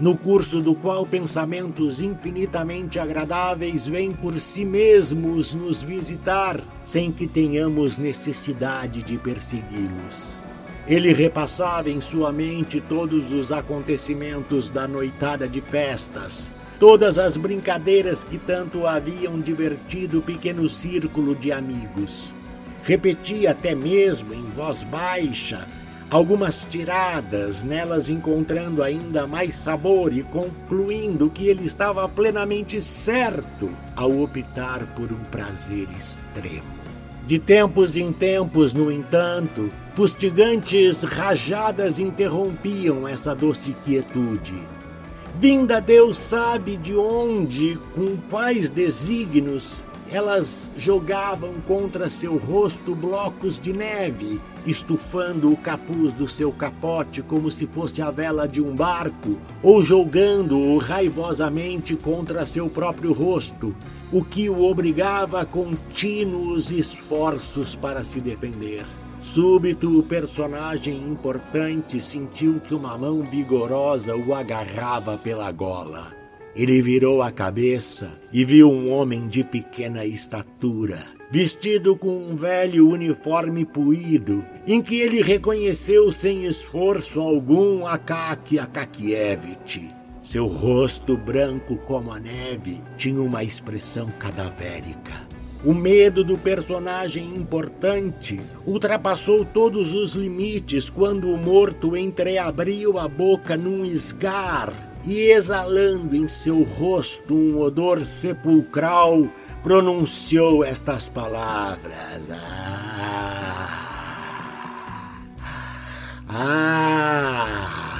no curso do qual pensamentos infinitamente agradáveis vêm por si mesmos nos visitar, sem que tenhamos necessidade de persegui-los. Ele repassava em sua mente todos os acontecimentos da noitada de festas, todas as brincadeiras que tanto haviam divertido o pequeno círculo de amigos. Repetia até mesmo em voz baixa algumas tiradas, nelas encontrando ainda mais sabor e concluindo que ele estava plenamente certo ao optar por um prazer extremo. De tempos em tempos, no entanto, fustigantes rajadas interrompiam essa doce quietude. Vinda Deus sabe de onde, com quais desígnios, elas jogavam contra seu rosto blocos de neve, estufando o capuz do seu capote como se fosse a vela de um barco, ou jogando-o raivosamente contra seu próprio rosto, o que o obrigava a contínuos esforços para se defender. Súbito, o personagem importante sentiu que uma mão vigorosa o agarrava pela gola. Ele virou a cabeça e viu um homem de pequena estatura, vestido com um velho uniforme puído, em que ele reconheceu sem esforço algum Akaki Akakievich. Seu rosto branco como a neve tinha uma expressão cadavérica. O medo do personagem importante ultrapassou todos os limites quando o morto entreabriu a boca num esgar e exalando em seu rosto um odor sepulcral, pronunciou estas palavras. Ah, ah,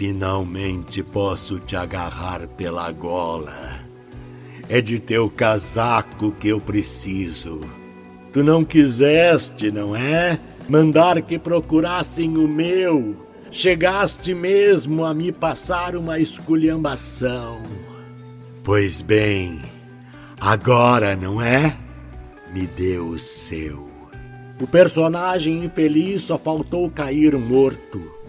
Finalmente posso te agarrar pela gola. É de teu casaco que eu preciso. Tu não quiseste, não é? Mandar que procurassem o meu. Chegaste mesmo a me passar uma esculhambação. Pois bem, agora, não é? Me deu o seu. O personagem infeliz só faltou cair morto.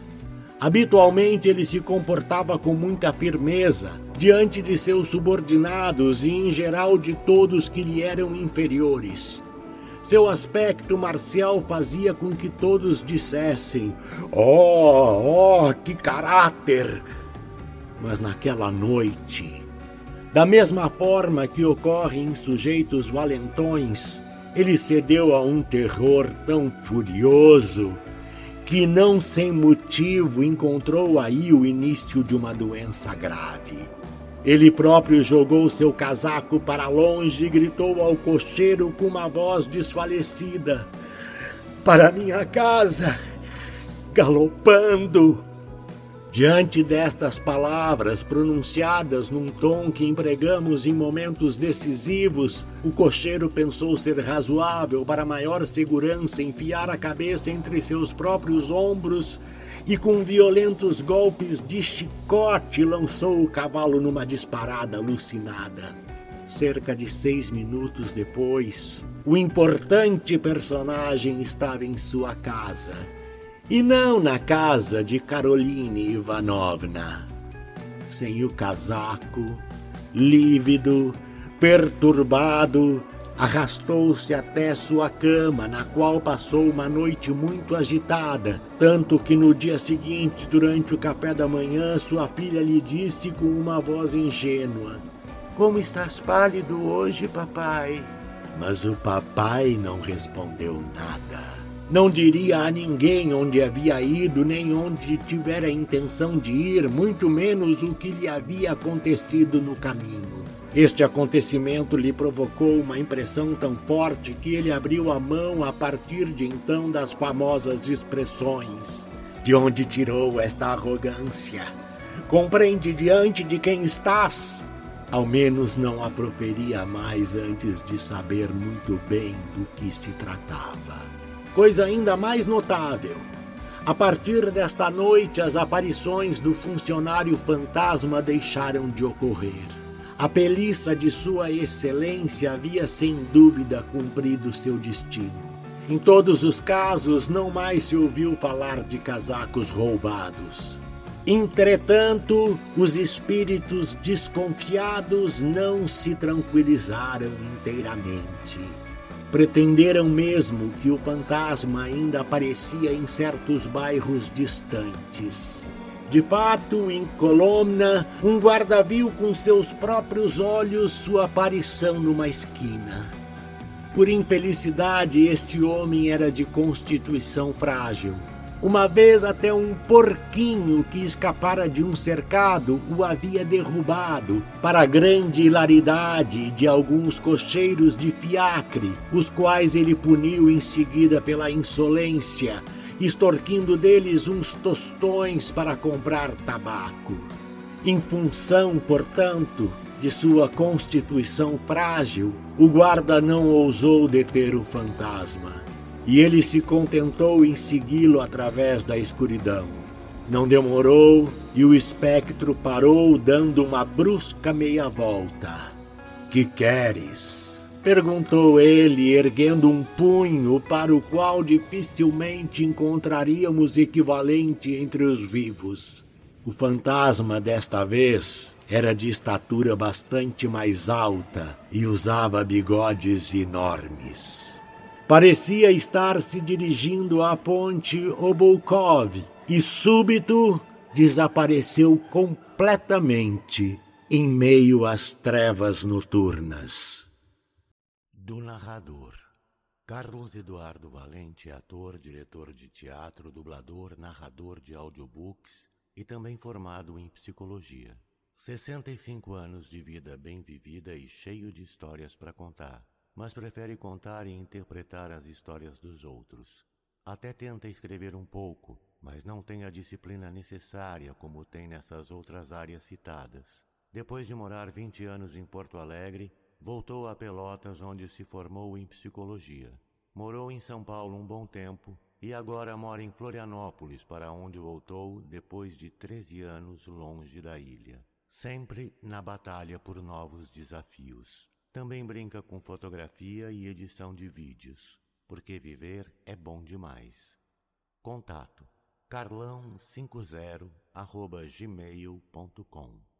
Habitualmente ele se comportava com muita firmeza diante de seus subordinados e, em geral, de todos que lhe eram inferiores. Seu aspecto marcial fazia com que todos dissessem: Oh, oh, que caráter! Mas naquela noite, da mesma forma que ocorre em sujeitos valentões, ele cedeu a um terror tão furioso que, não sem motivo, encontrou aí o início de uma doença grave. Ele próprio jogou seu casaco para longe e gritou ao cocheiro com uma voz desfalecida: Para minha casa! Galopando! Diante destas palavras pronunciadas num tom que empregamos em momentos decisivos, o cocheiro pensou ser razoável para maior segurança enfiar a cabeça entre seus próprios ombros e com violentos golpes de chicote lançou o cavalo numa disparada alucinada. Cerca de seis minutos depois, o importante personagem estava em sua casa e não na casa de Caroline Ivanovna. Sem o casaco, lívido, perturbado, arrastou-se até sua cama, na qual passou uma noite muito agitada, tanto que no dia seguinte, durante o café da manhã, sua filha lhe disse com uma voz ingênua: Como estás pálido hoje, papai? Mas o papai não respondeu nada. Não diria a ninguém onde havia ido, nem onde tivera intenção de ir, muito menos o que lhe havia acontecido no caminho. Este acontecimento lhe provocou uma impressão tão forte que ele abriu a mão a partir de então das famosas expressões. De onde tirou esta arrogância? Compreende diante de quem estás? Ao menos não a proferia mais antes de saber muito bem do que se tratava. Coisa ainda mais notável. A partir desta noite, as aparições do funcionário fantasma deixaram de ocorrer. A peliça de Sua Excelência havia sem dúvida cumprido seu destino. Em todos os casos, não mais se ouviu falar de casacos roubados. Entretanto, os espíritos desconfiados não se tranquilizaram inteiramente. Pretenderam mesmo que o fantasma ainda aparecia em certos bairros distantes. De fato, em Colomna, um guarda viu com seus próprios olhos sua aparição numa esquina. Por infelicidade, este homem era de constituição frágil uma vez até um porquinho que escapara de um cercado o havia derrubado, para grande hilaridade de alguns cocheiros de fiacre, os quais ele puniu em seguida pela insolência, extorquindo deles uns tostões para comprar tabaco. Em função, portanto, de sua constituição frágil, o guarda não ousou deter o fantasma e ele se contentou em segui-lo através da escuridão. Não demorou e o espectro parou, dando uma brusca meia-volta. Que queres? perguntou ele, erguendo um punho para o qual dificilmente encontraríamos equivalente entre os vivos. O fantasma desta vez era de estatura bastante mais alta e usava bigodes enormes. Parecia estar se dirigindo à ponte Oboukov e súbito desapareceu completamente em meio às trevas noturnas. Do narrador. Carlos Eduardo Valente, ator, diretor de teatro, dublador, narrador de audiobooks e também formado em psicologia. 65 anos de vida bem vivida e cheio de histórias para contar, mas prefere contar e interpretar as histórias dos outros. Até tenta escrever um pouco, mas não tem a disciplina necessária como tem nessas outras áreas citadas. Depois de morar 20 anos em Porto Alegre, voltou a Pelotas, onde se formou em psicologia. Morou em São Paulo um bom tempo e agora mora em Florianópolis, para onde voltou depois de 13 anos longe da ilha sempre na batalha por novos desafios. Também brinca com fotografia e edição de vídeos, porque viver é bom demais. Contato carlão50 gmail.com